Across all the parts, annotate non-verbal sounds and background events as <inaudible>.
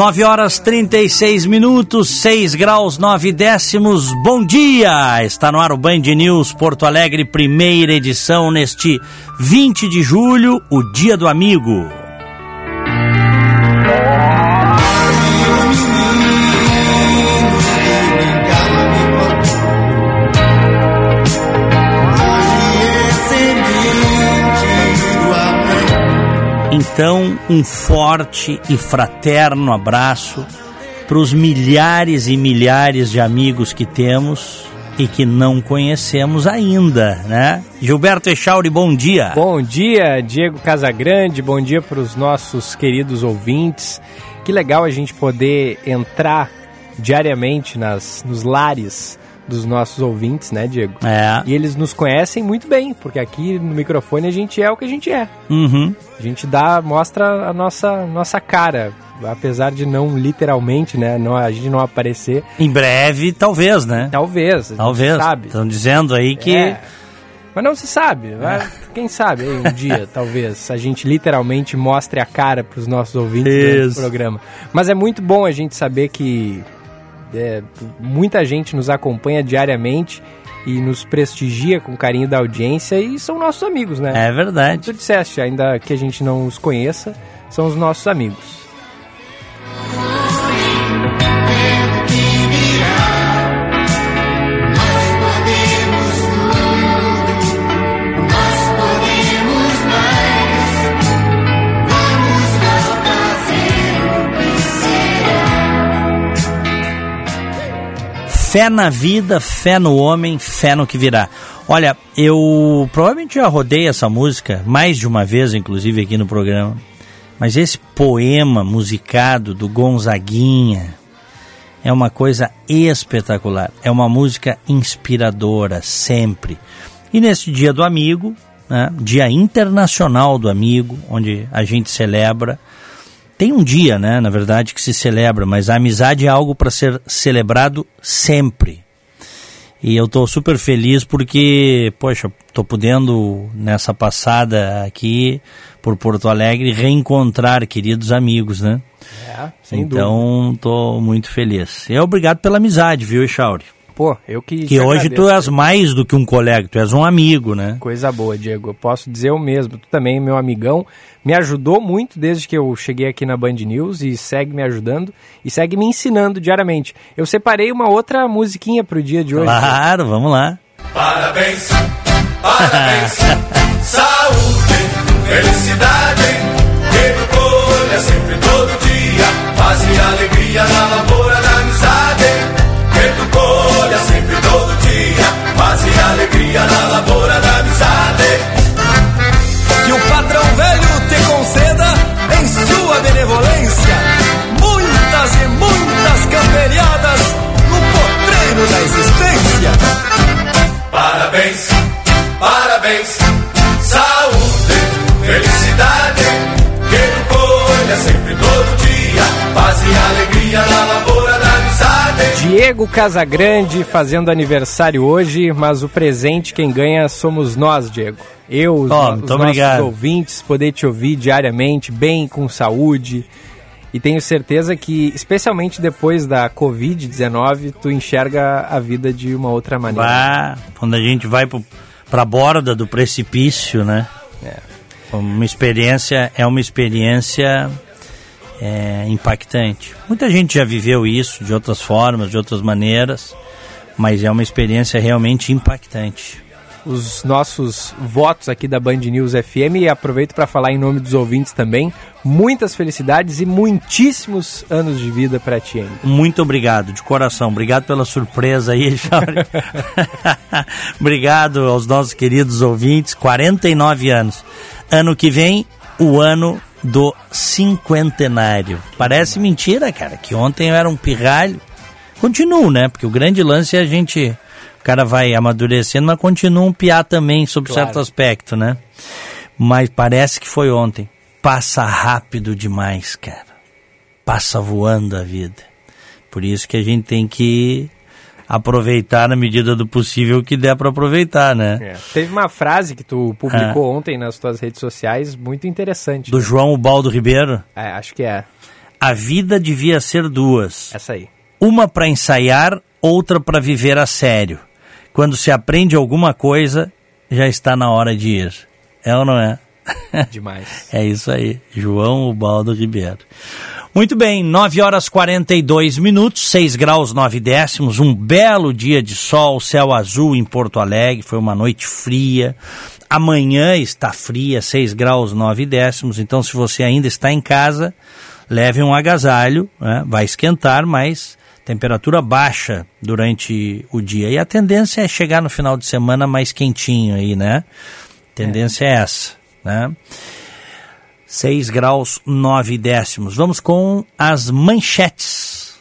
Nove horas trinta e seis minutos, seis graus nove décimos. Bom dia! Está no ar o Band News Porto Alegre, primeira edição neste 20 de julho, o Dia do Amigo. Então, um forte e fraterno abraço para os milhares e milhares de amigos que temos e que não conhecemos ainda, né? Gilberto Echauri, bom dia. Bom dia, Diego Casagrande, bom dia para os nossos queridos ouvintes. Que legal a gente poder entrar diariamente nas, nos lares dos nossos ouvintes, né, Diego? É. E eles nos conhecem muito bem, porque aqui no microfone a gente é o que a gente é. Uhum. A gente dá, mostra a nossa, nossa cara, apesar de não literalmente, né, não, a gente não aparecer. Em breve, talvez, né? Talvez. Talvez. Sabe? Estão dizendo aí que. É. Mas não se sabe. vai- Quem sabe aí um dia, <laughs> talvez, a gente literalmente mostre a cara para os nossos ouvintes durante Isso. o programa. Mas é muito bom a gente saber que é, muita gente nos acompanha diariamente e nos prestigia com carinho da audiência e são nossos amigos, né? É verdade. Tu disseste, ainda que a gente não os conheça, são os nossos amigos. Fé na vida, fé no homem, fé no que virá. Olha, eu provavelmente já rodei essa música mais de uma vez, inclusive aqui no programa. Mas esse poema musicado do Gonzaguinha é uma coisa espetacular. É uma música inspiradora, sempre. E nesse Dia do Amigo, né, Dia Internacional do Amigo, onde a gente celebra tem um dia, né, na verdade, que se celebra, mas a amizade é algo para ser celebrado sempre. E eu estou super feliz porque, poxa, estou podendo nessa passada aqui por Porto Alegre reencontrar queridos amigos, né? É, sem então, estou muito feliz. E obrigado pela amizade, viu, Echauri? Pô, eu que. Que hoje tu agradeço. és mais do que um colega, tu és um amigo, né? Coisa boa, Diego. Eu posso dizer o mesmo. Tu também, meu amigão, me ajudou muito desde que eu cheguei aqui na Band News e segue me ajudando e segue me ensinando diariamente. Eu separei uma outra musiquinha pro dia de hoje. Claro, vamos lá. Parabéns, parabéns, <laughs> saúde, felicidade, que no colha sempre todo dia, paz e alegria na lavoura da amizade, que tu todo dia, paz e alegria na lavoura da amizade. Que o patrão velho te conceda em sua benevolência muitas e muitas camperiadas no potreiro da existência. Parabéns, parabéns, saúde, felicidade, que tu colha sempre todo dia, e alegria Diego Casagrande fazendo aniversário hoje, mas o presente quem ganha somos nós, Diego. Eu, os, Oh, os nossos ouvintes, poder te ouvir diariamente, bem, com saúde. E tenho certeza que, especialmente depois da Covid-19, tu enxerga a vida de uma outra maneira. Vá, quando a gente vai pro, pra borda do precipício, né? É. Uma experiência, é uma experiência é, impactante. Muita gente já viveu isso de outras formas, de outras maneiras, mas é uma experiência realmente impactante. os nossos votos aqui da Band News FM e aproveito para falar em nome dos ouvintes também. Muitas felicidades e muitíssimos anos de vida para ti ainda. Muito obrigado, de coração. Obrigado pela surpresa aí, <laughs> Jorge. <laughs> obrigado aos nossos queridos ouvintes. 49 anos. Ano que vem, o ano do cinquentenário. Parece mentira, cara, que ontem eu era um pirralho. Continuo, né? Porque o grande lance é a gente. O cara vai amadurecendo, mas continua um piá também, sob Claro. certo aspecto, né? Mas parece que foi ontem. Passa rápido demais, cara passa voando a vida. Por isso que a gente tem que aproveitar na medida do possível que der para aproveitar, né? Teve uma frase que tu publicou ontem nas tuas redes sociais muito interessante. Do né? João Ubaldo Ribeiro, É, acho que é a vida devia ser duas. essa aí. Uma para ensaiar, outra para viver a sério. Quando se aprende alguma coisa, já está na hora de ir. É ou não é? Demais. <laughs> É isso aí, João Ubaldo Ribeiro. Muito bem, 9 horas 42 minutos, 6 graus 9 décimos, um belo dia de sol, céu azul em Porto Alegre, foi uma noite fria. Amanhã está fria, 6 graus 9 décimos, então se você ainda está em casa, leve um agasalho, né? vai esquentar, mas temperatura baixa durante o dia. E a tendência é chegar no final de semana mais quentinho aí, né? Tendência é essa, né? 6 graus 9 décimos. Vamos com as manchetes.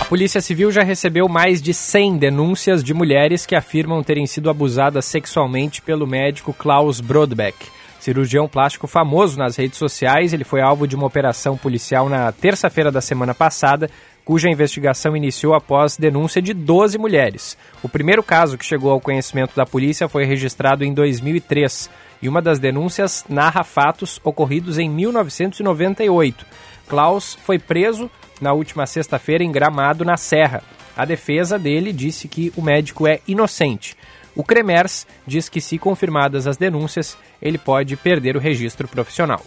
A Polícia Civil já recebeu mais de 100 denúncias de mulheres que afirmam terem sido abusadas sexualmente pelo médico Klaus Brodbeck. Cirurgião plástico famoso nas redes sociais, ele foi alvo de uma operação policial na terça-feira da semana passada, cuja investigação iniciou após denúncia de 12 mulheres. O primeiro caso que chegou ao conhecimento da polícia foi registrado em 2003 e uma das denúncias narra fatos ocorridos em 1998. Klaus foi preso na última sexta-feira em Gramado, na Serra. A defesa dele disse que o médico é inocente. O Cremers diz que, se confirmadas as denúncias, ele pode perder o registro profissional.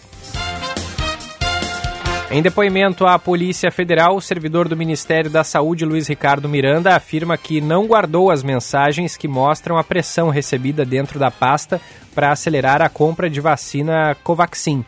Em depoimento à Polícia Federal, o servidor do Ministério da Saúde, Luiz Ricardo Miranda, afirma que não guardou as mensagens que mostram a pressão recebida dentro da pasta para acelerar a compra de vacina Covaxin.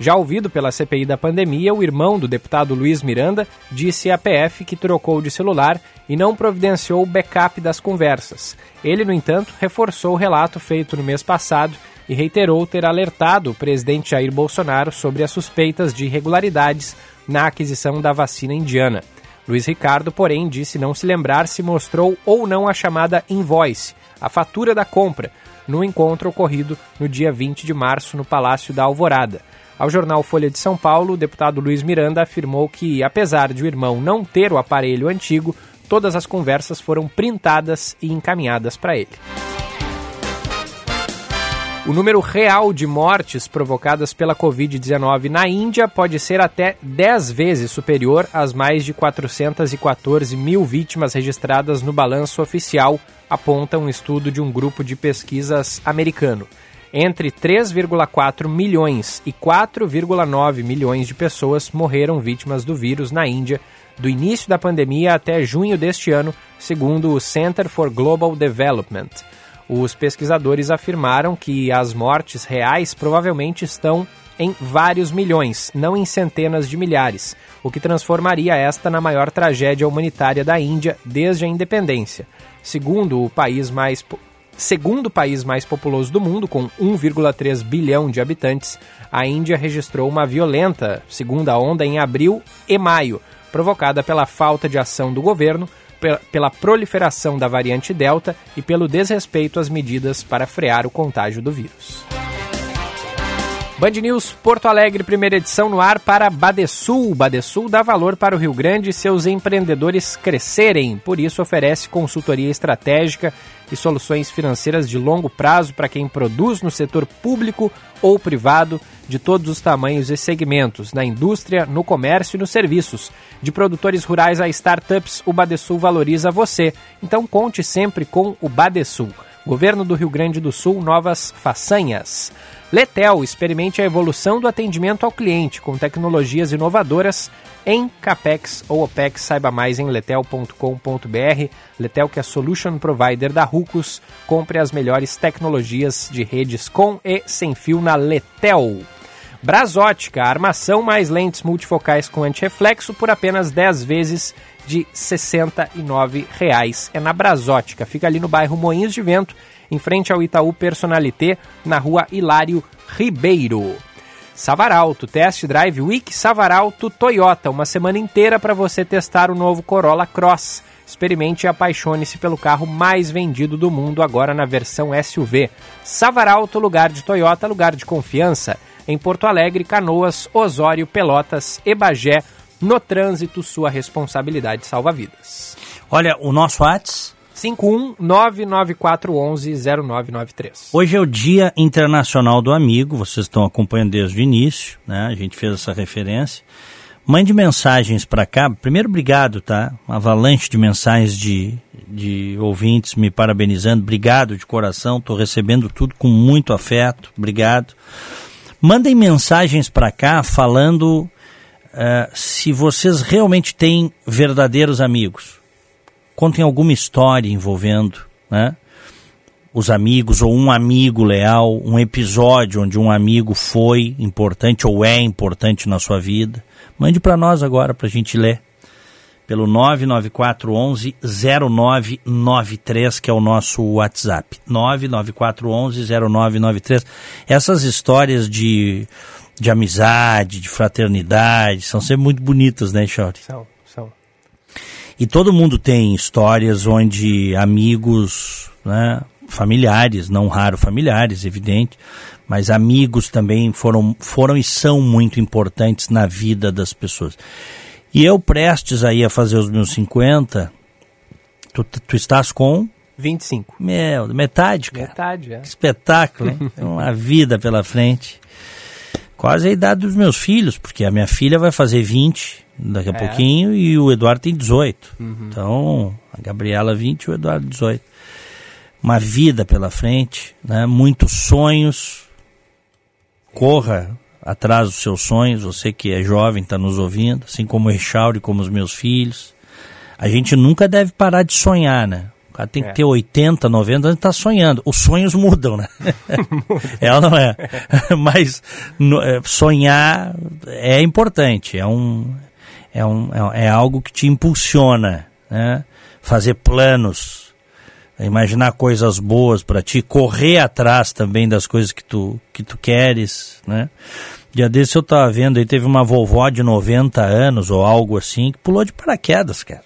Já ouvido pela CPI da pandemia, o irmão do deputado Luiz Miranda disse à PF que trocou de celular e não providenciou o backup das conversas. Ele, no entanto, reforçou o relato feito no mês passado e reiterou ter alertado o presidente Jair Bolsonaro sobre as suspeitas de irregularidades na aquisição da vacina indiana. Luiz Ricardo, porém, disse não se lembrar se mostrou ou não a chamada invoice, a fatura da compra, no encontro ocorrido no dia 20 de março no Palácio da Alvorada. Ao jornal Folha de São Paulo, o deputado Luiz Miranda afirmou que, apesar de o irmão não ter o aparelho antigo, todas as conversas foram printadas e encaminhadas para ele. O número real de mortes provocadas pela Covid-19 na Índia pode ser até 10 vezes superior às mais de 414 mil vítimas registradas no balanço oficial, aponta um estudo de um grupo de pesquisas americano. Entre 3,4 milhões e 4,9 milhões de pessoas morreram vítimas do vírus na Índia do início da pandemia até junho deste ano, segundo o Center for Global Development. Os pesquisadores afirmaram que as mortes reais provavelmente estão em vários milhões, não em centenas de milhares, o que transformaria esta na maior tragédia humanitária da Índia desde a independência. Segundo o país mais segundo país mais populoso do mundo, com 1,3 bilhão de habitantes, a Índia registrou uma violenta segunda onda em abril e maio, provocada pela falta de ação do governo pela proliferação da variante Delta e pelo desrespeito às medidas para frear o contágio do vírus. Band News Porto Alegre, primeira edição no ar para Badesul. Badesul dá valor para o Rio Grande e seus empreendedores crescerem. Por isso, oferece consultoria estratégica e soluções financeiras de longo prazo para quem produz no setor público ou privado, de todos os tamanhos e segmentos, na indústria, no comércio e nos serviços. De produtores rurais a startups, o Badesul valoriza você. Então, conte sempre com o Badesul. Governo do Rio Grande do Sul, novas façanhas. Letel, experimente a evolução do atendimento ao cliente com tecnologias inovadoras em CAPEX ou OPEX. Saiba mais em letel.com.br. Letel, que é solution provider da Rucos. Compre as melhores tecnologias de redes com e sem fio na Letel. Brasótica, armação mais lentes multifocais com antirreflexo por apenas 10 vezes de 69 reais. É na Brasótica, fica ali no bairro Moinhos de Vento, em frente ao Itaú Personalité, na rua Hilário Ribeiro. Savaralto, Test Drive Week Savaralto Toyota, uma semana inteira para você testar o novo Corolla Cross. Experimente e apaixone-se pelo carro mais vendido do mundo agora na versão SUV. Savaralto, lugar de Toyota, lugar de confiança. Em Porto Alegre, Canoas, Osório, Pelotas e Bagé. No trânsito, sua responsabilidade salva vidas. Olha, o nosso WhatsApp 51994110993. Hoje é o Dia Internacional do Amigo, vocês estão acompanhando desde o início, né? A gente fez essa referência. Mande mensagens para cá. Primeiro, obrigado, tá? Uma avalanche de mensagens de, de ouvintes me parabenizando. Obrigado de coração, estou recebendo tudo com muito afeto. Obrigado. Mandem mensagens para cá falando uh, se vocês realmente têm verdadeiros amigos. Contem alguma história envolvendo, né? os amigos ou um amigo leal, um episódio onde um amigo foi importante ou é importante na sua vida. Mande para nós agora para a gente ler. Pelo 99411 0993, que é o nosso WhatsApp. 99411 0993. Essas histórias de, de amizade, de fraternidade, são sempre muito bonitas, né, Chauri? São, são. E todo mundo tem histórias onde amigos, né, familiares, não raro familiares, evidente, mas amigos também foram, foram e são muito importantes na vida das pessoas. E eu prestes aí a fazer os meus 50, tu, tu estás com 25. meu, metade, cara. Metade, é. Que espetáculo, hein? Uma vida pela frente. Quase a idade dos meus filhos, porque a minha filha vai fazer 20 daqui a É. pouquinho e o Eduardo tem 18. Então, a Gabriela 20 e o Eduardo 18. Uma vida pela frente, né? muitos sonhos. Corra atrás dos seus sonhos, você que é jovem, está nos ouvindo, assim como o Echauri, como os meus filhos. A gente nunca deve parar de sonhar, né? Cara tem que É. ter 80, 90 anos e tá sonhando. Os sonhos mudam, né? <laughs> é ou não é? <laughs> Mas no- é, sonhar é importante, é um, é, um, é, é algo que te impulsiona, né? Fazer planos, imaginar coisas boas para ti, correr atrás também das coisas que tu, que tu queres, né? Dia desse eu tava vendo aí, teve uma vovó de 90 anos ou algo assim que pulou de paraquedas, cara.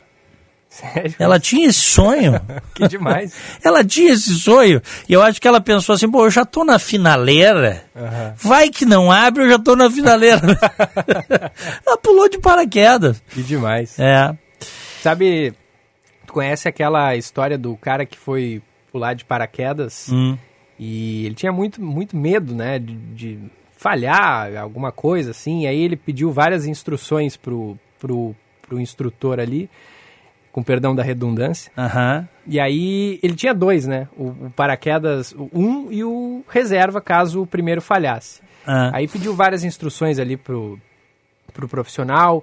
Sério? Ela tinha esse sonho. <laughs> Que demais. Ela tinha esse sonho. E eu acho que ela pensou assim, pô, eu já tô na finaleira. Aham. Vai que não abre, eu já tô na finaleira. <laughs> ela pulou de paraquedas. Que demais. É. Sabe, tu conhece aquela história do cara que foi pular de paraquedas Hum. e ele tinha muito, muito medo, né, de, de falhar alguma coisa assim, e aí ele pediu várias instruções pro, pro, pro instrutor ali, com perdão da redundância, Aham. e aí ele tinha dois, né, o, o paraquedas, o um e o reserva caso o primeiro falhasse. Ah. Aí pediu várias instruções ali pro, pro profissional.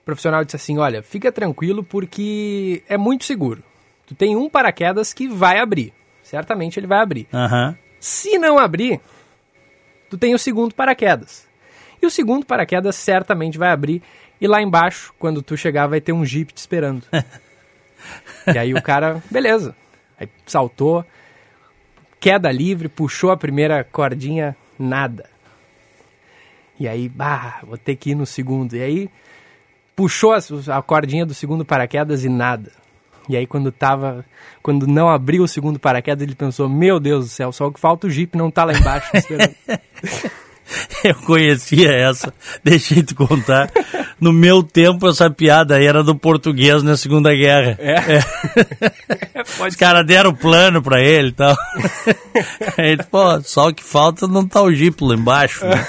O profissional disse assim: olha, fica tranquilo porque é muito seguro. Tu tem um paraquedas que vai abrir. Certamente ele vai abrir. Aham. Se não abrir, tu tem o segundo paraquedas. E o segundo paraquedas certamente vai abrir. E lá embaixo, quando tu chegar, vai ter um jeep te esperando. <laughs> <laughs> e aí o cara, beleza. Aí saltou, queda livre, puxou a primeira cordinha, nada. E aí, bah, vou ter que ir no segundo. E aí, puxou a, a cordinha do segundo paraquedas e nada. E aí quando tava, quando não abriu o segundo paraquedas, ele pensou, meu Deus do céu, só que falta o Jeep não tá lá embaixo <laughs> esperando. <laughs> Eu conhecia essa, <laughs> deixei de contar. No meu tempo, essa piada aí era do português na Segunda Guerra. É? <laughs> Os caras deram plano pra ele e tal. Aí, pô, só o que falta não tá o Jeep lá embaixo. né?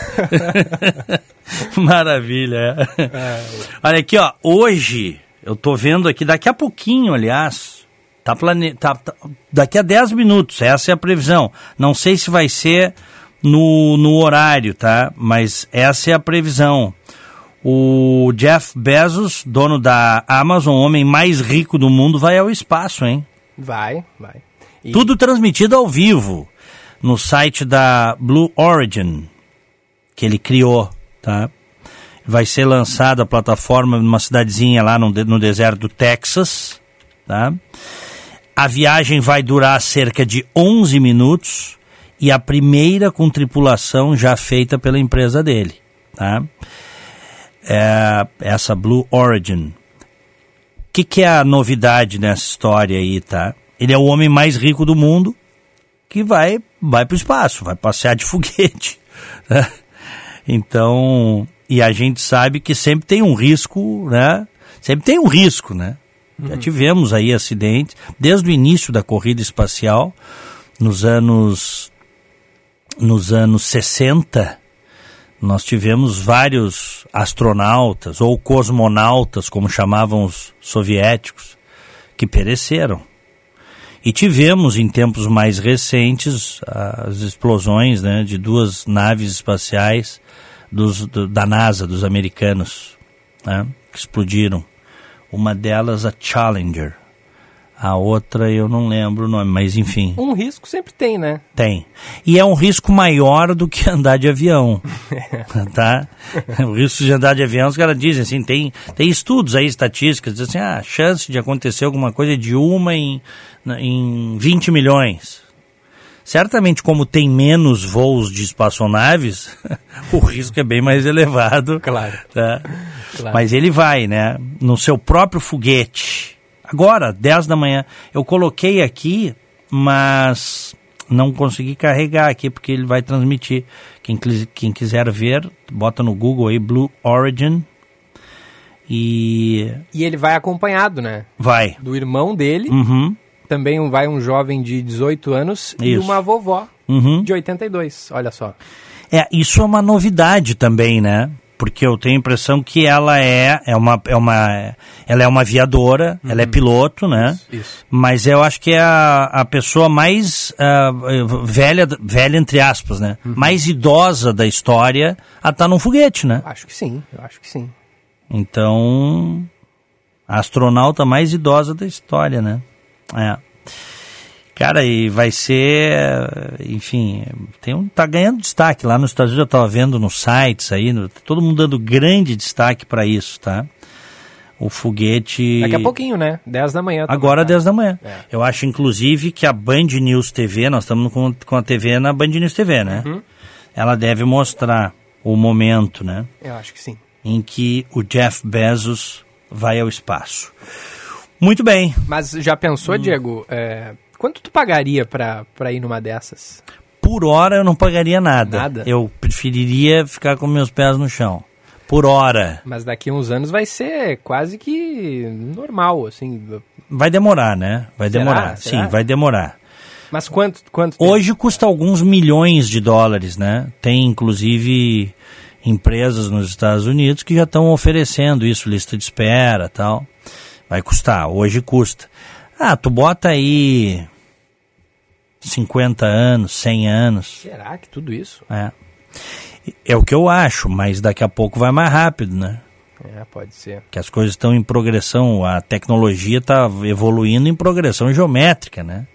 Maravilha. é. Olha aqui, ó. Hoje, eu tô vendo aqui, daqui a pouquinho, aliás, tá plane... tá, tá- daqui a 10 minutos, essa é a previsão. Não sei se vai ser no, no horário, tá? Mas essa é a previsão. O Jeff Bezos, dono da Amazon, o homem mais rico do mundo, vai ao espaço, hein? Vai, vai. E- Tudo transmitido ao vivo no site da Blue Origin, que ele criou, tá? Vai ser lançada a plataforma numa cidadezinha lá no, no deserto do Texas, tá? A viagem vai durar cerca de 11 minutos e a primeira com tripulação já feita pela empresa dele, tá? É, essa Blue Origin. O que, que é a novidade nessa história aí, tá? Ele é o homem mais rico do mundo que vai vai para o espaço, vai passear de <laughs> foguete. né? Então, e a gente sabe que sempre tem um risco, né? Sempre tem um risco, né? Já tivemos aí acidentes desde o início da corrida espacial, nos anos nos anos 60, nós tivemos vários astronautas ou cosmonautas, como chamavam os soviéticos, que pereceram. E tivemos em tempos mais recentes as explosões né, de duas naves espaciais dos, do- da NASA, dos americanos, né, que explodiram. Uma delas a Challenger, a outra eu não lembro o nome, mas enfim. Um risco sempre tem, né? Tem. E é um risco maior do que andar de avião. <laughs> tá? O risco de andar de avião, os caras dizem assim, tem, tem estudos aí, estatísticas, dizem assim, ah, a chance de acontecer alguma coisa é de uma em, em 20 milhões. Certamente, como tem menos voos de espaçonaves, <laughs> o risco é bem mais elevado. Claro. Tá? Claro. Mas ele vai, né? No seu próprio foguete. Agora, 10 da manhã. Eu coloquei aqui, mas não consegui carregar aqui porque ele vai transmitir. Quem, quem quiser ver, bota no Google aí Blue Origin e E ele vai acompanhado, né? vai. Do irmão dele, Uhum, também vai um jovem de 18 anos e Isso. uma vovó uhum. de 82, olha só. É, isso é uma novidade também, né? Porque eu tenho a impressão que ela é, é uma, é uma, ela é uma aviadora, ela é piloto, né? Isso. Mas eu acho que é a, a pessoa mais ah, velha, velha entre aspas, né? Mais idosa da história a estar num foguete, né? Acho que sim, eu acho que sim. Então, a astronauta mais idosa da história, né? É. Cara, e vai ser, enfim, tem um, tá ganhando destaque lá nos Estados Unidos, eu estava vendo nos sites aí, no- todo mundo dando grande destaque para isso, tá? O foguete... Daqui a pouquinho, né? 10 da manhã. tá Agora, marcado. 10 da manhã. É. Eu acho, inclusive, que a Band News TV, nós estamos com, com a TV na Band News TV, né? Uhum. Ela deve mostrar o momento, né? Eu acho que sim. Em que o Jeff Bezos vai ao espaço. Muito bem. Mas já pensou, Hum. Diego, é, quanto tu pagaria pra, pra ir numa dessas? Por hora eu não pagaria nada. Nada? Eu preferiria ficar com meus pés no chão. Por hora. Mas daqui a uns anos vai ser quase que normal, assim. Vai demorar, né? Vai Será? demorar. Será? Sim, vai demorar. Mas quanto, quanto? Hoje custa alguns milhões de dólares, né? Tem inclusive empresas nos Estados Unidos que já estão oferecendo isso, lista de espera tal. Vai custar, hoje custa. Ah, tu bota aí 50 anos, 100 anos. Será que tudo isso? É. É o que eu acho, mas daqui a pouco vai mais rápido, né? É, pode ser. Que as coisas estão em progressão, a tecnologia está evoluindo em progressão geométrica, né?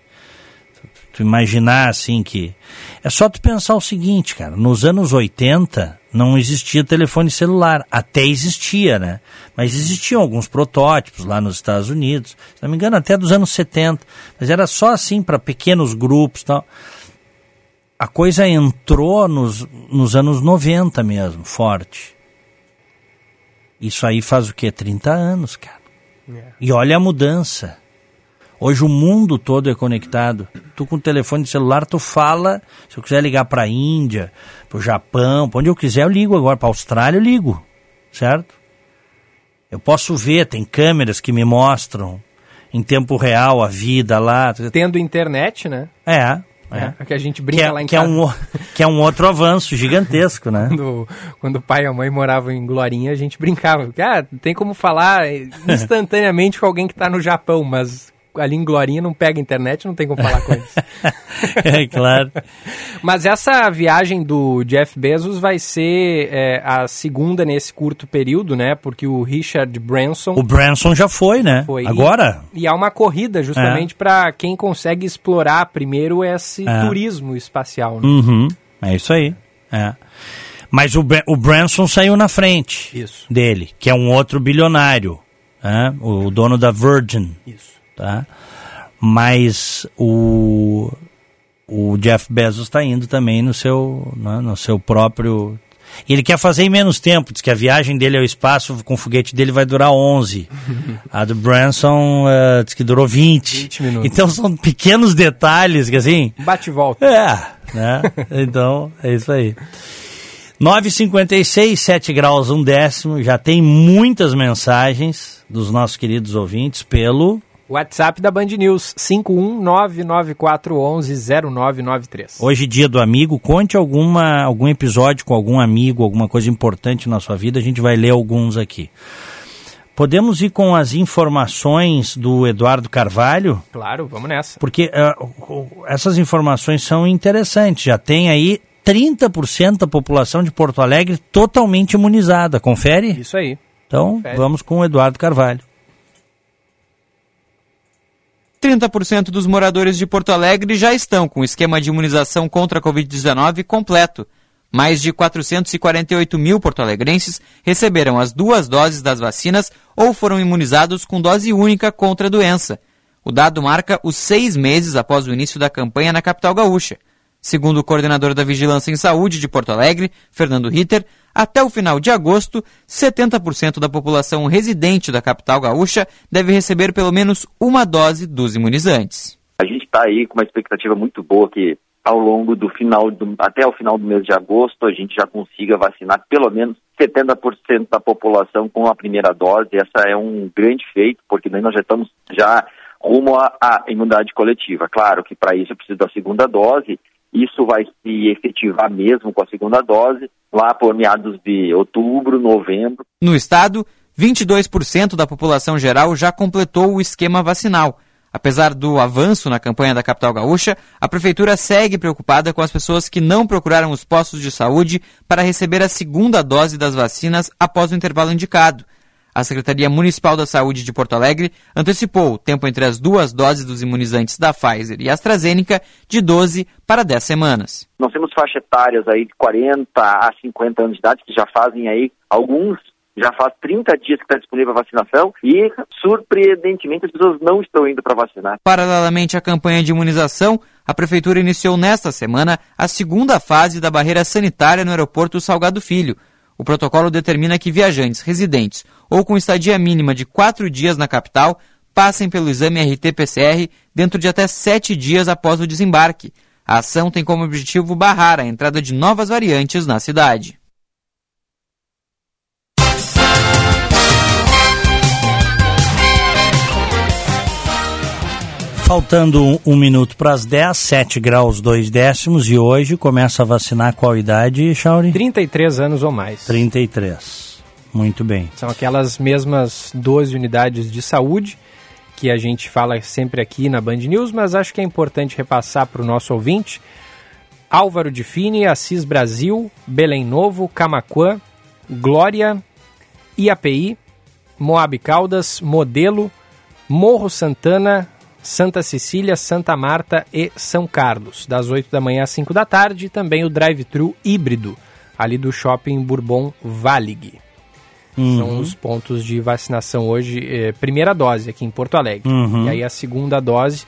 Tu imaginar assim que. É só tu pensar o seguinte, cara, nos anos 80 não existia telefone celular. Até existia, né? Mas existiam alguns protótipos lá nos Estados Unidos, se não me engano, até dos anos 70. Mas era só assim para pequenos grupos tal. A coisa entrou nos, nos anos 90 mesmo, forte. Isso aí faz o quê? 30 anos, cara. É. E olha a mudança. Hoje o mundo todo é conectado. Tu com o telefone celular, tu fala. Se eu quiser ligar para a Índia, para o Japão, para onde eu quiser, eu ligo agora. Para a Austrália, eu ligo. Certo? Eu posso ver, tem câmeras que me mostram em tempo real a vida lá. Tendo internet, né? É. É. é. que a gente brinca que é, lá em que casa. É um, que é um outro avanço gigantesco, né? quando, quando o pai e a mãe moravam em Glorinha, a gente brincava. Ah, tem como falar instantaneamente <laughs> com alguém que está no Japão, mas ali em Glorinha não pega internet, não tem como falar com eles. <laughs> é claro. Mas essa viagem do Jeff Bezos vai ser é, a segunda nesse curto período, né? Porque o Richard Branson. O Branson já foi, né? Foi. Agora? E, e há uma corrida justamente é. para quem consegue explorar primeiro esse é. turismo espacial. Né? Uhum. É isso aí. É. Mas o, o Branson saiu na frente isso. dele, que é um outro bilionário. Né? O dono da Virgin. Isso tá? Mas o, o Jeff Bezos está indo também no seu, né, no seu próprio... Ele quer fazer em menos tempo, diz que a viagem dele ao espaço com o foguete dele vai durar 11. <laughs> a do Branson uh, diz que durou 20. 20 minutos. Então são pequenos detalhes que assim... Bate e volta. É, né? então é isso aí. 9,56, 7 graus, um décimo. Já tem muitas mensagens dos nossos queridos ouvintes pelo WhatsApp da Band News, 51994110993. Hoje, dia do amigo, conte alguma, algum episódio com algum amigo, alguma coisa importante na sua vida, a gente vai ler alguns aqui. Podemos ir com as informações do Eduardo Carvalho? Claro, vamos nessa. Porque uh, essas informações são interessantes. Já tem aí 30% da população de Porto Alegre totalmente imunizada. Confere? Isso aí. Então, Confere. vamos com o Eduardo Carvalho. 30% dos moradores de Porto Alegre já estão com o esquema de imunização contra a Covid-19 completo. Mais de 448 mil porto-alegrenses receberam as duas doses das vacinas ou foram imunizados com dose única contra a doença. O dado marca os seis meses após o início da campanha na capital gaúcha. Segundo o coordenador da Vigilância em Saúde de Porto Alegre, Fernando Ritter, até o final de agosto, 70% da população residente da capital gaúcha deve receber pelo menos uma dose dos imunizantes. A gente está aí com uma expectativa muito boa que ao longo do final, do, até o final do mês de agosto, a gente já consiga vacinar pelo menos 70% da população com a primeira dose. Essa é um grande feito, porque nós já estamos já rumo à imunidade coletiva. Claro que para isso precisa da segunda dose isso vai se efetivar mesmo com a segunda dose, lá por meados de outubro, novembro. No estado, 22% da população geral já completou o esquema vacinal. Apesar do avanço na campanha da capital gaúcha, a prefeitura segue preocupada com as pessoas que não procuraram os postos de saúde para receber a segunda dose das vacinas após o intervalo indicado. A Secretaria Municipal da Saúde de Porto Alegre antecipou o tempo entre as duas doses dos imunizantes da Pfizer e AstraZeneca de 12 para 10 semanas. Nós temos faixa etárias aí de 40 a 50 anos de idade que já fazem aí alguns já faz 30 dias que está disponível a vacinação e, surpreendentemente, as pessoas não estão indo para vacinar. Paralelamente à campanha de imunização, a Prefeitura iniciou nesta semana a segunda fase da barreira sanitária no aeroporto Salgado Filho, o protocolo determina que viajantes residentes ou com estadia mínima de quatro dias na capital passem pelo exame RT-PCR dentro de até sete dias após o desembarque. A ação tem como objetivo barrar a entrada de novas variantes na cidade. Faltando um, um minuto para as 10, 7 graus 2 décimos e hoje começa a vacinar qual idade, Chauri? 33 anos ou mais. 33. Muito bem. São aquelas mesmas 12 unidades de saúde que a gente fala sempre aqui na Band News, mas acho que é importante repassar para o nosso ouvinte. Álvaro de Fini, Assis Brasil, Belém Novo, Camaquã, Glória, IAPI, Moab Caldas, Modelo, Morro Santana, Santa Cecília, Santa Marta e São Carlos, das 8 da manhã às 5 da tarde, e também o drive-thru híbrido, ali do shopping Bourbon Valig. Uhum. São os pontos de vacinação hoje, eh, primeira dose aqui em Porto Alegre. Uhum. E aí a segunda dose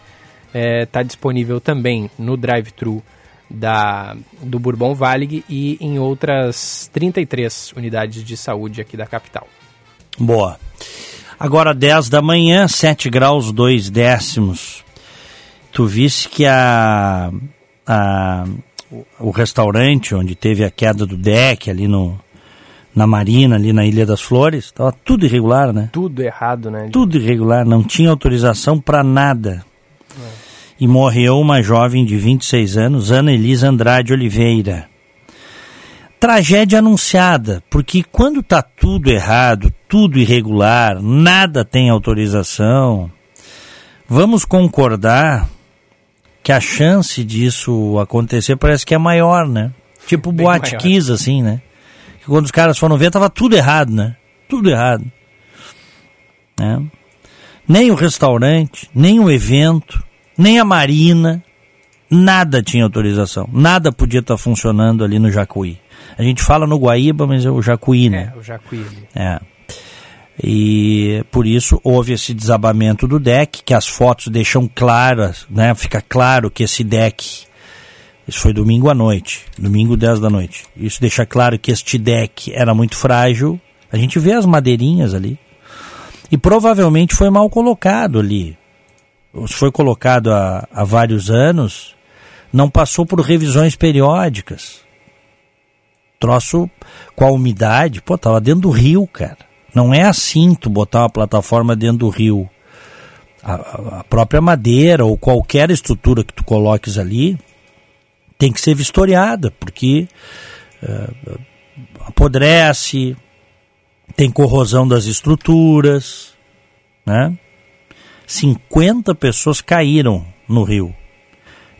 está eh, disponível também no drive-thru da, do Bourbon Valig e em outras 33 unidades de saúde aqui da capital. Boa. Agora 10 da manhã, 7 graus 2 décimos. Tu viste que a, a, o restaurante onde teve a queda do deck ali no, na Marina, ali na Ilha das Flores, estava tudo irregular, né? Tudo errado, né? Tudo irregular, não tinha autorização para nada. E morreu uma jovem de 26 anos, Ana Elisa Andrade Oliveira. Tragédia anunciada, porque quando está tudo errado, tudo irregular, nada tem autorização, vamos concordar que a chance disso acontecer parece que é maior, né? Tipo Bem boate. Kiss, assim, né? Que quando os caras foram ver, tava tudo errado, né? Tudo errado. Né? Nem o restaurante, nem o evento, nem a marina, nada tinha autorização. Nada podia estar funcionando ali no Jacuí. A gente fala no Guaíba, mas é o Jacuí, né? É, o Jacuí. É. E por isso houve esse desabamento do deck, que as fotos deixam claras, né? Fica claro que esse deck, isso foi domingo à noite, domingo 10 da noite. Isso deixa claro que este deck era muito frágil. A gente vê as madeirinhas ali. E provavelmente foi mal colocado ali. Se foi colocado há, há vários anos, não passou por revisões periódicas troço com a umidade, pô, tava dentro do rio, cara. Não é assim tu botar uma plataforma dentro do rio. A, a- própria madeira ou qualquer estrutura que tu coloques ali tem que ser vistoriada, porque eh, apodrece, tem corrosão das estruturas, né? 50 pessoas caíram no rio.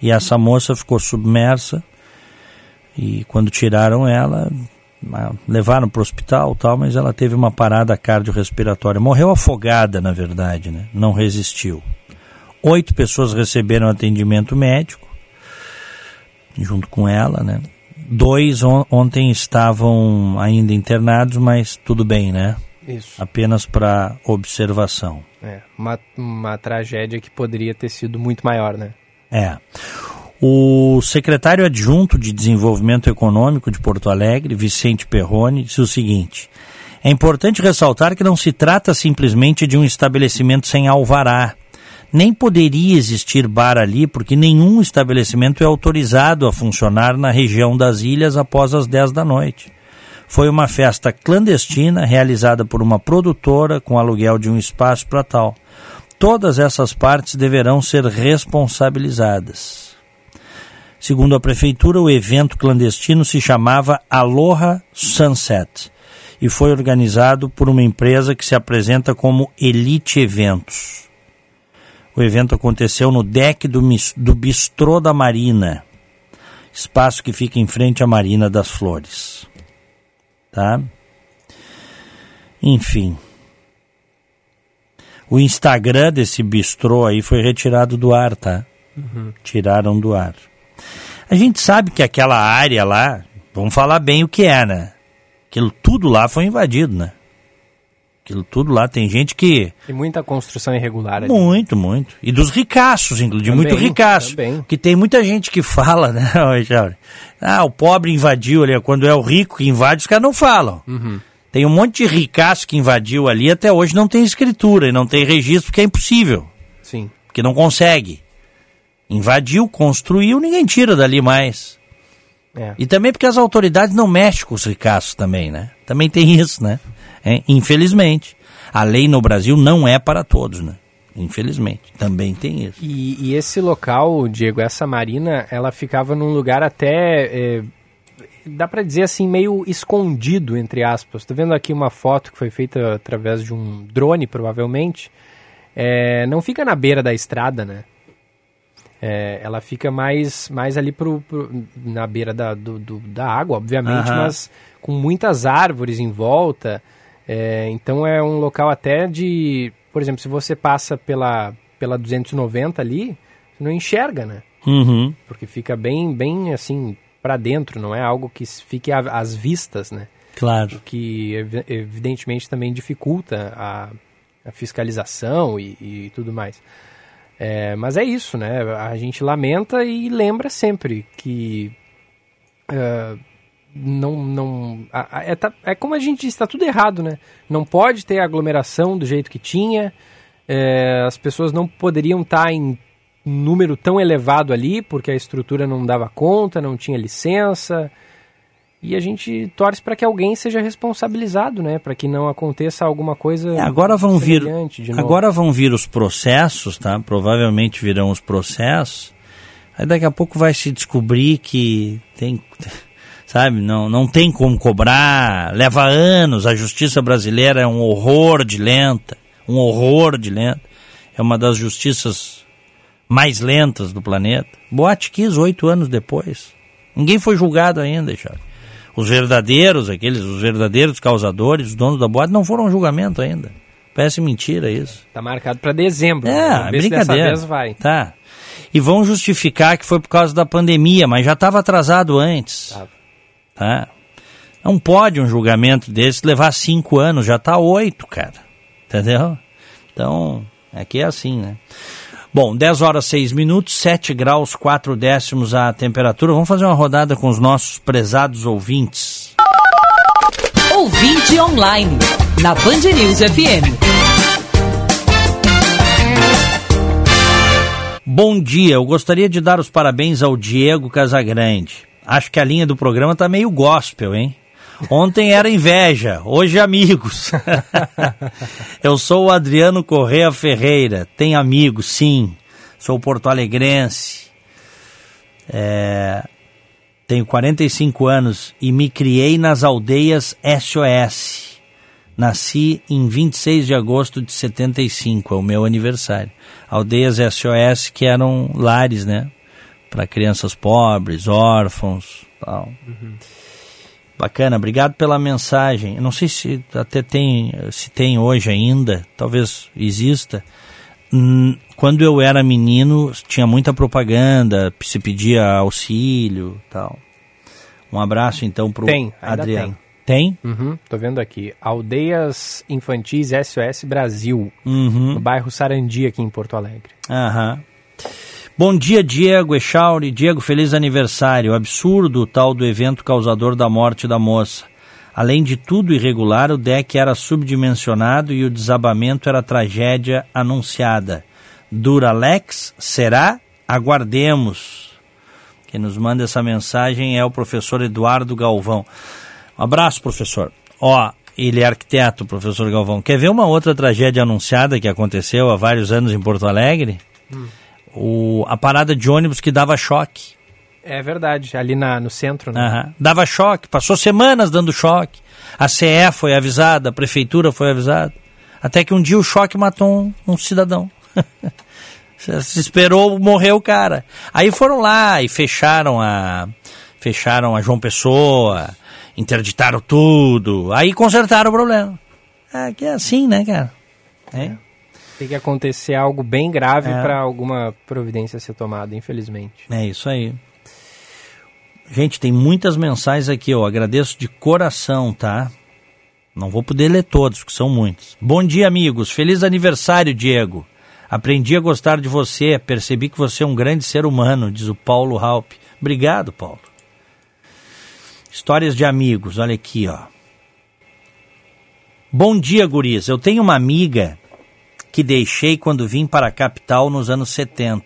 E essa moça ficou submersa e quando tiraram ela, levaram para o hospital tal, mas ela teve uma parada cardiorrespiratória. Morreu afogada, na verdade, né? Não resistiu. Oito pessoas receberam atendimento médico, junto com ela, né? Dois on- ontem estavam ainda internados, mas tudo bem, né? Isso. Apenas para observação. É, uma, uma tragédia que poderia ter sido muito maior, né? É. O secretário adjunto de Desenvolvimento Econômico de Porto Alegre, Vicente Perrone, disse o seguinte: É importante ressaltar que não se trata simplesmente de um estabelecimento sem alvará. Nem poderia existir bar ali, porque nenhum estabelecimento é autorizado a funcionar na região das ilhas após as 10 da noite. Foi uma festa clandestina realizada por uma produtora com aluguel de um espaço para tal. Todas essas partes deverão ser responsabilizadas. Segundo a prefeitura, o evento clandestino se chamava Aloha Sunset e foi organizado por uma empresa que se apresenta como Elite Eventos. O evento aconteceu no deck do, do Bistrô da Marina, espaço que fica em frente à Marina das Flores. Tá? Enfim. O Instagram desse bistrô aí foi retirado do ar, tá? Tiraram do ar. A gente sabe que aquela área lá, vamos falar bem o que é, né? Aquilo tudo lá foi invadido, né? Aquilo tudo lá tem gente que. Tem muita construção irregular ali. Muito, muito. E dos ricaços, inclusive, Também, muito ricaço. também. Que tem muita gente que fala, <laughs> né? Ah, o pobre invadiu ali. Quando é o rico que invade, os caras não falam. Uhum. Tem um monte de ricaço que invadiu ali, até hoje não tem escritura e não tem registro, porque é impossível. Sim. Porque não consegue. Invadiu, construiu, ninguém tira dali mais. É. E também porque as autoridades não mexem com os ricaços também, né? Também tem <laughs> isso, né? É, infelizmente. A lei no Brasil não é para todos, né? Infelizmente. Também tem isso. E, e esse local, Diego, essa marina, ela ficava num lugar até. é, dá pra dizer assim, meio escondido, entre aspas. Tô vendo aqui uma foto que foi feita através de um drone, provavelmente. É, não fica na beira da estrada, né? É, ela fica mais, mais ali pro, pro- na beira da, do- do- da água, obviamente, Aham. mas com muitas árvores em volta. É, então é um local até de. Por exemplo, se você passa pela, pela 290 ali, você não enxerga, né? Uhum. Porque fica bem, bem assim, para dentro, não é algo que fique às vistas, né? Claro. O que ev- evidentemente também dificulta a, a fiscalização e, e tudo mais. É, mas é isso, né? A gente lamenta e lembra sempre que é, não. não é, tá- é como a gente disse, está tudo errado, né? Não pode ter aglomeração do jeito que tinha. é, as pessoas não poderiam estar em número tão elevado ali, porque a estrutura não dava conta, não tinha licença. E a gente torce para que alguém seja responsabilizado, né? Para que não aconteça alguma coisa. É, agora vão vir, semelhante de novo. agora vão vir os processos, tá? Provavelmente virão os processos. Aí daqui a pouco vai se descobrir que tem, <laughs> sabe, não, não tem como cobrar, leva anos, a justiça brasileira é um horror de lenta, um horror de lenta. É uma das justiças mais lentas do planeta. Boate Kiss, oito anos depois. Ninguém foi julgado ainda, Charles. Os verdadeiros, aqueles, os verdadeiros causadores, os donos da boate, não foram a julgamento ainda. Parece mentira isso. Tá marcado para dezembro. É, se dessa brincadeira. vez vai. Tá. E vão justificar que foi por causa da pandemia, mas já estava atrasado antes. Tava. Tá? Não pode um julgamento desse levar cinco anos, já está oito, cara. Entendeu? Então, aqui é assim, né? Bom, 10 horas 6 minutos, 7 graus 4 décimos a temperatura. Vamos fazer uma rodada com os nossos prezados ouvintes. Ouvinte online, na Band News FM. Bom dia, eu gostaria de dar os parabéns ao Diego Casagrande. Acho que a linha do programa tá meio gospel, hein? Ontem era inveja, hoje amigos. <laughs> eu sou o Adriano Correa Ferreira, tenho amigos, sim. Sou porto-alegrense. É, tenho 45 anos e me criei nas aldeias SOS. Nasci em 26 de agosto de 75, é o meu aniversário. Aldeias SOS que eram lares, né? Para crianças pobres, órfãos, tal. Bacana, obrigado pela mensagem. Eu não sei se até tem, se tem hoje ainda, talvez exista. Hum, Quando eu era menino, tinha muita propaganda, se pedia auxílio, tal. Um abraço então pro Tem, Adriano. Tem? Uhum, tô vendo aqui. Aldeias Infantis SOS Brasil, Uhum. no bairro Sarandi, aqui em Porto Alegre. Aham. Bom dia, Diego Echauri. Diego, feliz aniversário. Absurdo tal do evento causador da morte da moça. Além de tudo irregular, o deck era subdimensionado e o desabamento era tragédia anunciada. Duralex será? Aguardemos. Quem nos manda essa mensagem é o professor Eduardo Galvão. Um abraço, professor. Ó, ele é arquiteto, professor Galvão. Quer ver uma outra tragédia anunciada que aconteceu há vários anos em Porto Alegre? O, a parada de ônibus que dava choque. É verdade, ali na, no centro, né? Aham. Dava choque, passou semanas dando choque. A CE foi avisada, a prefeitura foi avisada. Até que um dia o choque matou um, um cidadão. <laughs> Se esperou morrer o cara. Aí foram lá e fecharam a fecharam a João Pessoa, interditaram tudo. Aí consertaram o problema. É que é assim, né, cara? É. Tem que acontecer algo bem grave É. para alguma providência ser tomada, infelizmente. É isso aí. Gente, tem muitas mensagens aqui, eu agradeço de coração, tá? Não vou poder ler todos, porque são muitos. Bom dia, amigos. Feliz aniversário, Diego. Aprendi a gostar de você, percebi que você é um grande ser humano, diz o Paulo Halp. Obrigado, Paulo. Histórias de amigos, olha aqui, ó. Bom dia, guris. Eu tenho uma amiga que deixei quando vim para a capital nos anos 70.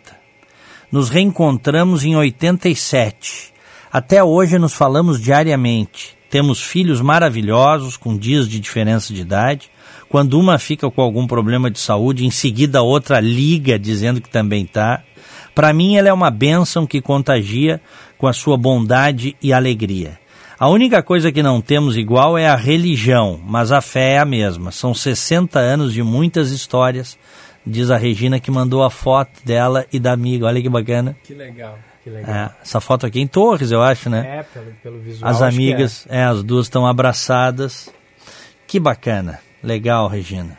Nos reencontramos em 87. Até hoje nos falamos diariamente. Temos filhos maravilhosos, com dias de diferença de idade. Quando uma fica com algum problema de saúde, em seguida a outra liga dizendo que também está. Para mim, ela é uma bênção que contagia com a sua bondade e alegria. A única coisa que não temos igual é a religião, mas a fé é a mesma. São 60 anos de muitas histórias, diz a Regina que mandou a foto dela e da amiga. Olha que bacana. Que legal, que legal. É, essa foto aqui em Torres, eu acho, né? É, pelo, pelo visual. As que amigas, é, as duas estão abraçadas. Que bacana. Legal, Regina.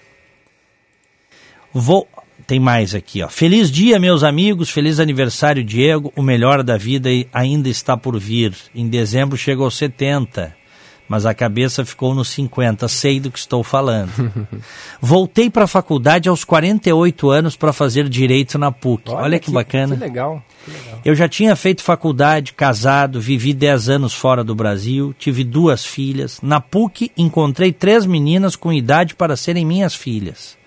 Vou. Tem mais aqui, ó. Feliz dia, meus amigos. Feliz aniversário, Diego. O melhor da vida ainda está por vir. Em dezembro chega aos 70. mas a cabeça ficou nos 50, sei do que estou falando. <laughs> Voltei para a faculdade aos 48 anos para fazer direito na PUC. Olha, Olha que, que, bacana. Que legal, que legal. Eu já tinha feito faculdade, casado, vivi 10 anos fora do Brasil, tive duas filhas. Na PUC encontrei três meninas com idade para serem minhas filhas.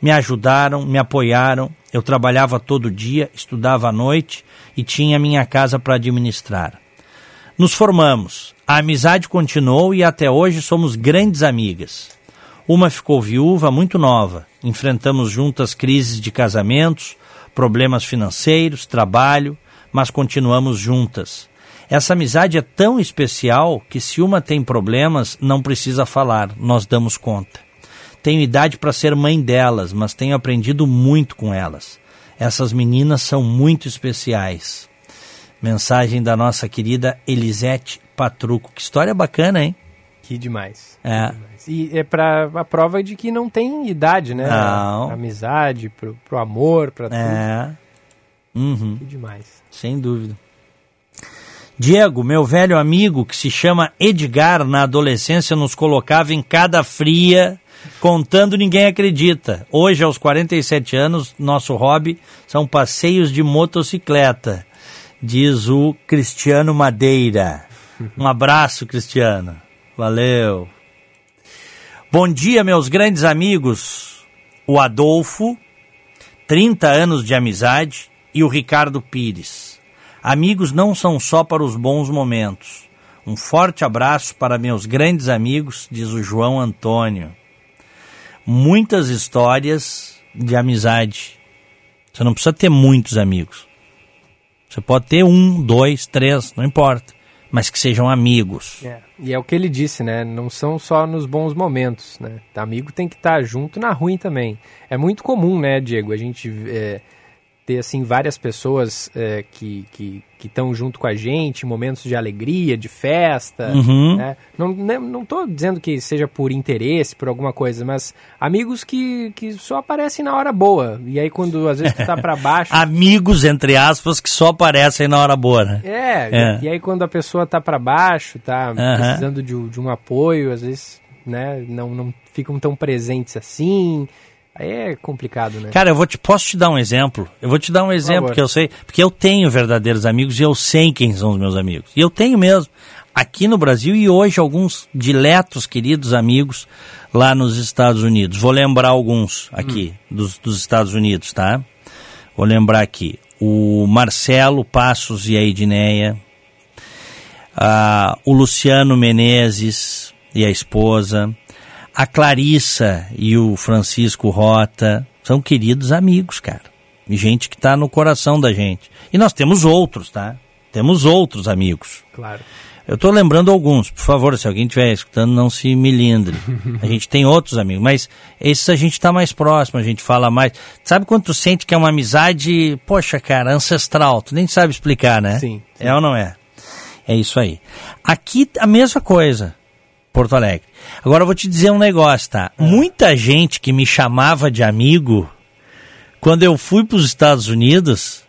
Me ajudaram, me apoiaram. Eu trabalhava todo dia, estudava à noite e tinha minha casa para administrar. Nos formamos. A amizade continuou e até hoje somos grandes amigas. Uma ficou viúva muito nova. Enfrentamos juntas crises de casamentos, problemas financeiros, trabalho, mas continuamos juntas. Essa amizade é tão especial que se uma tem problemas, não precisa falar, nós damos conta. Tenho idade para ser mãe delas, mas tenho aprendido muito com elas. Essas meninas são muito especiais. Mensagem da nossa querida Elisete Patruco. Que história bacana, hein? Que demais. É. Que demais. E é para a prova de que não tem idade, né? Não. Pra amizade, pro, pro amor, para tudo. É. Uhum. Que demais. Sem dúvida. Diego, meu velho amigo que se chama Edgar, na adolescência nos colocava em cada fria, contando ninguém acredita. Hoje, aos 47 anos, nosso hobby são passeios de motocicleta diz o Cristiano Madeira. Um abraço, Cristiano. Valeu. Bom dia, meus grandes amigos. O Adolfo, 30 anos de amizade, e o Ricardo Pires. Amigos não são só para os bons momentos. Um forte abraço para meus grandes amigos, diz o João Antônio. Muitas histórias de amizade. Você não precisa ter muitos amigos. Você pode ter um, dois, três, não importa. Mas que sejam amigos. É. E é o que ele disse, né? Não são só nos bons momentos, né? Amigo tem que estar junto na ruim também. É muito comum, né, Diego? A gente é, ter assim várias pessoas é, que que estão junto com a gente momentos de alegria, de festa. Uhum. Né? Não né, não estou dizendo que seja por interesse, por alguma coisa, mas amigos que, que só aparecem na hora boa. E aí quando às vezes tu tá para <laughs> baixo, amigos entre aspas que só aparecem na hora boa, né? É. é. E, e aí quando a pessoa tá para baixo, tá uhum. precisando de, de um apoio, às vezes, né, não não ficam tão presentes assim. Aí é complicado, né? Cara, eu vou te, posso te dar um exemplo? Eu vou te dar um exemplo que eu sei, porque eu tenho verdadeiros amigos e eu sei quem são os meus amigos. E eu tenho mesmo aqui no Brasil e hoje alguns diletos queridos amigos lá nos Estados Unidos. Vou lembrar alguns aqui hum. dos, dos Estados Unidos, tá? Vou lembrar aqui o Marcelo Passos e a Edneia, uh, o Luciano Menezes e a esposa, a Clarissa e o Francisco Rota são queridos amigos, cara. E gente que está no coração da gente. E nós temos outros, tá? Temos outros amigos. Claro. Eu estou lembrando alguns, por favor, se alguém estiver escutando, não se milindre. <laughs> A gente tem outros amigos, mas esses a gente está mais próximo, a gente fala mais. Sabe quando tu sente que é uma amizade, poxa, cara, ancestral? Tu nem sabe explicar, né? Sim. sim. É ou não é? É isso aí. Aqui a mesma coisa. Porto Alegre. Agora eu vou te dizer um negócio, tá? É. Muita gente que me chamava de amigo, quando eu fui para os Estados Unidos,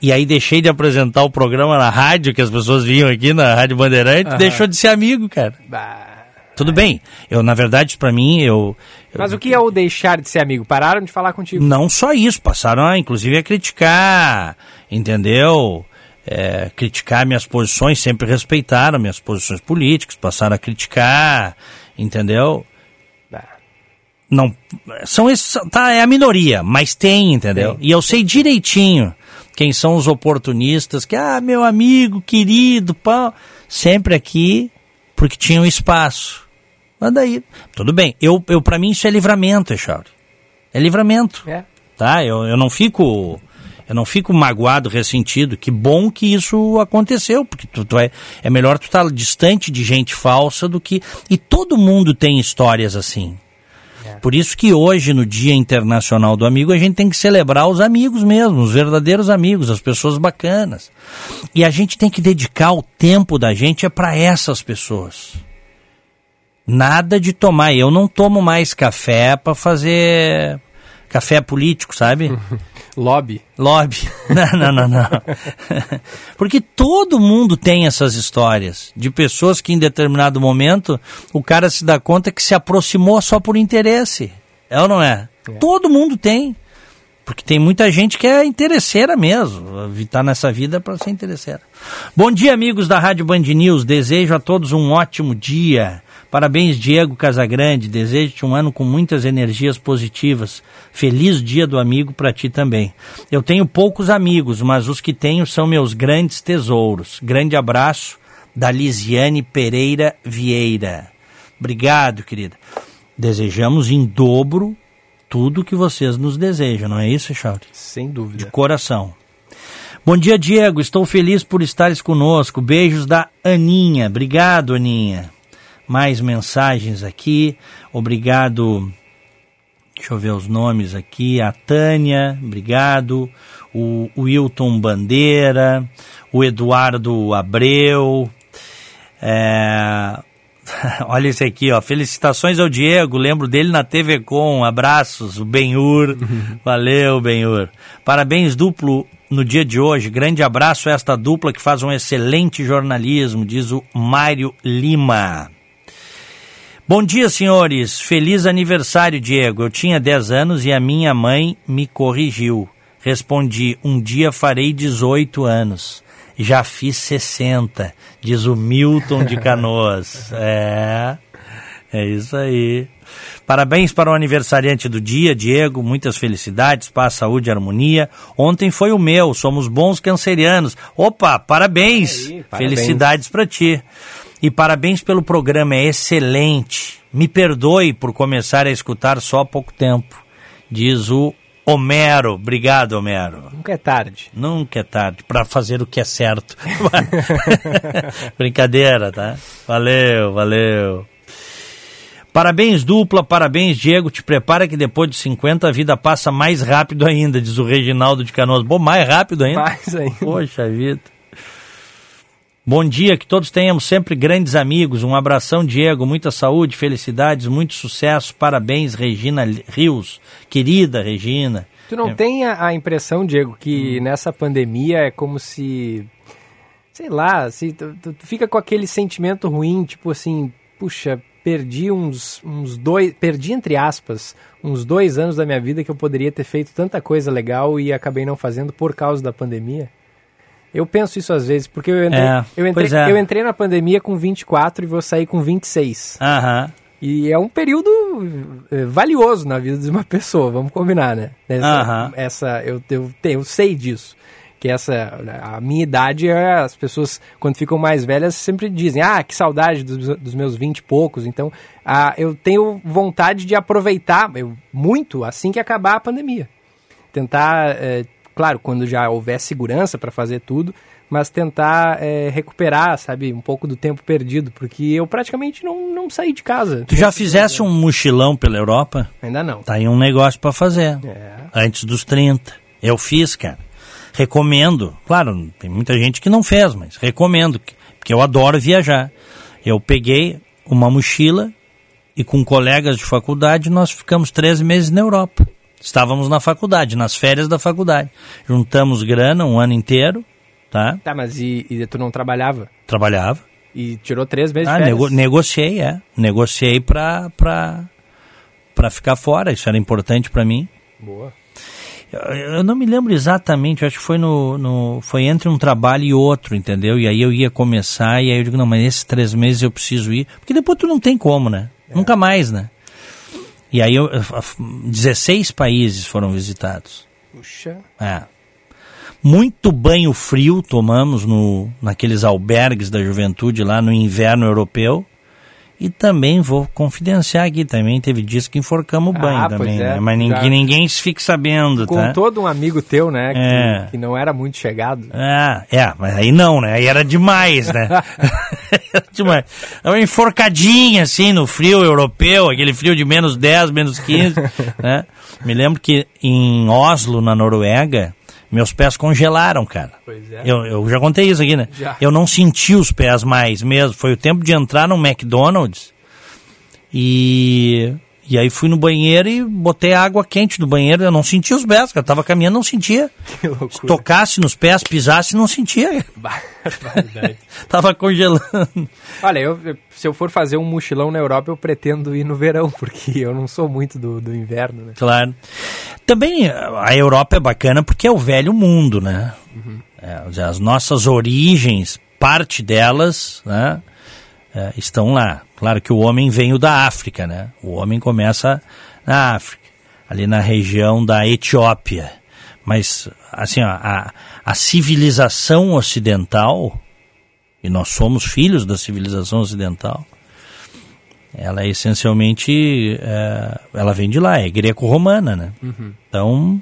e aí deixei de apresentar o programa na rádio, que as pessoas vinham aqui na Rádio Bandeirante, deixou de ser amigo, cara. Bah. Tudo bem. Eu, na verdade, para mim, eu, eu, Mas o que é o deixar de ser amigo? Pararam de falar contigo? Não só isso, passaram, a, inclusive, a criticar, entendeu? É, criticar minhas posições, sempre respeitaram minhas posições políticas, passaram a criticar, entendeu? Não, são esses, tá, é a minoria, mas tem, entendeu? E eu sei direitinho quem são os oportunistas, que, ah, meu amigo, querido, pão, sempre aqui, porque tinham espaço. Mas daí, tudo bem, eu, eu para mim isso é livramento, Echauri. É livramento. É. Tá? Eu, eu não fico eu não fico magoado, ressentido. Que bom que isso aconteceu, porque tu, tu é, é melhor tu estar tá distante de gente falsa do que. E todo mundo tem histórias assim. É. Por isso que hoje, no Dia Internacional do Amigo, a gente tem que celebrar os amigos mesmo, os verdadeiros amigos, as pessoas bacanas. E a gente tem que dedicar o tempo da gente é para essas pessoas. Nada de tomar. Eu não tomo mais café para fazer café político, sabe? <laughs> Lobby. Lobby. <laughs> Não, não, não, não. <laughs> Porque todo mundo tem essas histórias de pessoas que em determinado momento o cara se dá conta que se aproximou só por interesse. É ou não é? é. Todo mundo tem. Porque tem muita gente que é interesseira mesmo. Estar nessa vida para ser interesseira. Bom dia, amigos da Rádio Band News. Desejo a todos um ótimo dia. Parabéns, Diego Casagrande. Desejo-te um ano com muitas energias positivas. Feliz dia do amigo para ti também. Eu tenho poucos amigos, mas os que tenho são meus grandes tesouros. Grande abraço da Lisiane Pereira Vieira. Obrigado, querida. Desejamos em dobro tudo que vocês nos desejam, não é isso, Chauri? Sem dúvida. De coração. Bom dia, Diego. Estou feliz por estares conosco. Beijos da Aninha. Obrigado, Aninha mais mensagens aqui. Obrigado. Deixa eu ver os nomes aqui. A Tânia, obrigado. O, Wilton Bandeira, o Eduardo Abreu. É... <laughs> Olha esse aqui, ó. Felicitações ao Diego, lembro dele na TV Com. Abraços, o Benhur. <laughs> Valeu, Benhur. Parabéns duplo no dia de hoje. Grande abraço a esta dupla que faz um excelente jornalismo, diz o Mário Lima. Bom dia, senhores. Feliz aniversário, Diego. Eu tinha 10 anos e a minha mãe me corrigiu. Respondi: Um dia farei 18 anos. Já fiz 60, diz o Milton de <laughs> Canoas. é, é isso aí. Parabéns para o aniversariante do dia, Diego. Muitas felicidades, paz, saúde e harmonia. Ontem foi o meu, somos bons cancerianos. Opa, parabéns. Aí, parabéns. Felicidades para ti. E parabéns pelo programa, é excelente. Me perdoe por começar a escutar só há pouco tempo, diz o Homero. Obrigado, Homero. Nunca é tarde. Nunca é tarde para fazer o que é certo. <laughs> Brincadeira, tá? Valeu, valeu. Parabéns, dupla, parabéns, Diego. Te prepara que depois de 50 a vida passa mais rápido ainda, diz o Reginaldo de Canoas. Bom, mais rápido ainda. Mais ainda. Poxa vida. Bom dia, que todos tenhamos sempre grandes amigos. Um abração, Diego. Muita saúde, felicidades, muito sucesso. Parabéns, Regina Rios. Querida Regina. Tu não é... tem a, impressão, Diego, que hum. nessa pandemia é como se. Sei lá, se, tu, tu, fica com aquele sentimento ruim, tipo assim, puxa, perdi uns, uns dois. Perdi, entre aspas, uns dois anos da minha vida que eu poderia ter feito tanta coisa legal e acabei não fazendo por causa da pandemia. Eu penso isso às vezes, porque eu entrei, é, eu, entrei é. eu entrei na pandemia com 24 e vou sair com 26. Aham. E é um período é, valioso na vida de uma pessoa, vamos combinar, né? Essa, essa eu, eu, eu sei disso. Que essa, a minha idade, é, as pessoas, quando ficam mais velhas, sempre dizem: Ah, que saudade dos, dos meus 20 e poucos. Então, ah, eu tenho vontade de aproveitar eu, muito assim que acabar a pandemia. Tentar é, claro, quando já houver segurança para fazer tudo, mas tentar é, recuperar, sabe, um pouco do tempo perdido, porque eu praticamente não, não saí de casa. Tu já fizesse um mochilão pela Europa? Ainda não. Tá aí um negócio para fazer. É. Antes dos 30. Eu fiz, cara. Recomendo. Claro, tem muita gente que não fez, mas recomendo, porque eu adoro viajar. Eu peguei uma mochila e com colegas de faculdade nós ficamos três meses na Europa. Estávamos na faculdade, nas férias da faculdade. Juntamos grana um ano inteiro, tá? Tá, mas e, e tu não trabalhava? Trabalhava. E tirou três meses ah, de nego, negociei, é. Negociei pra, pra, pra ficar fora, isso era importante para mim. Boa. Eu, eu, não me lembro exatamente, acho que foi no, no, foi entre um trabalho e outro, entendeu? E aí eu ia começar, e aí eu digo, não, mas esses três meses eu preciso ir, porque depois tu não tem como, né? É. Nunca mais, né? E aí eu, 16 países foram visitados. Puxa. É. Muito banho frio tomamos no, naqueles albergues da juventude lá no inverno europeu. E também vou confidenciar aqui, também teve dias que enforcamos o banho ah, também, é, né? Mas ninguém, ninguém fique sabendo, Com tá? todo um amigo teu, né? Que, é. que não era muito chegado. Ah, é, mas aí não, né? Aí era demais, né? <laughs> demais. É uma enforcadinha, assim, no frio europeu, aquele frio de menos 10, menos 15, né? Me lembro que em Oslo, na Noruega, meus pés congelaram, cara. Pois é. Eu, eu já contei isso aqui, né? Já. Eu não senti os pés mais mesmo. Foi o tempo de entrar no McDonald's e E aí fui no banheiro e botei água quente do banheiro. Eu não sentia os pés, cara. Tava caminhando, não sentia. <laughs> Que loucura. Se tocasse nos pés, pisasse, não sentia. <laughs> <laughs> Tava congelando. Olha, eu, eu- se eu for fazer um mochilão na Europa, eu pretendo ir no verão, porque eu não sou muito do, do inverno, né? Claro. Também a Europa é bacana porque é o velho mundo, né? É, as nossas origens, parte delas, né? é, estão lá. Claro que o homem veio da África, né? O homem começa na África, ali na região da Etiópia. Mas, assim, ó, a, a civilização ocidental, e nós somos filhos da civilização ocidental, ela é essencialmente, é, ela vem de lá, é greco-romana, né? Então,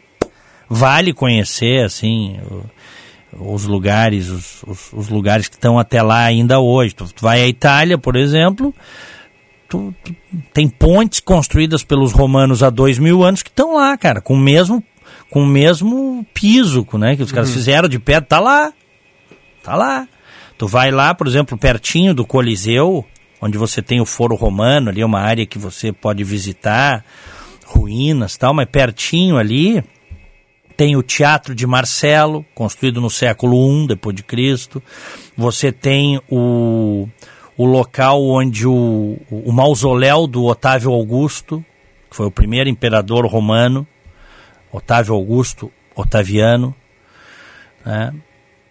vale conhecer, assim, o- os lugares, os, os- os lugares que estão até lá ainda hoje. Tu, tu vai à Itália, por exemplo, tu- tu- tem pontes construídas pelos romanos há dois mil anos que estão lá, cara, com o mesmo, com o mesmo piso, né, que os caras fizeram de pedra, tá lá, tá lá. Tu vai lá, por exemplo, pertinho do Coliseu, onde você tem o Foro Romano, ali é uma área que você pode visitar, ruínas tal, mas pertinho ali tem o Teatro de Marcelo, construído no século I depois de Cristo. Você tem o, o local onde o, o mausoléu do Otávio Augusto, que foi o primeiro imperador romano, Otávio Augusto Otaviano, né?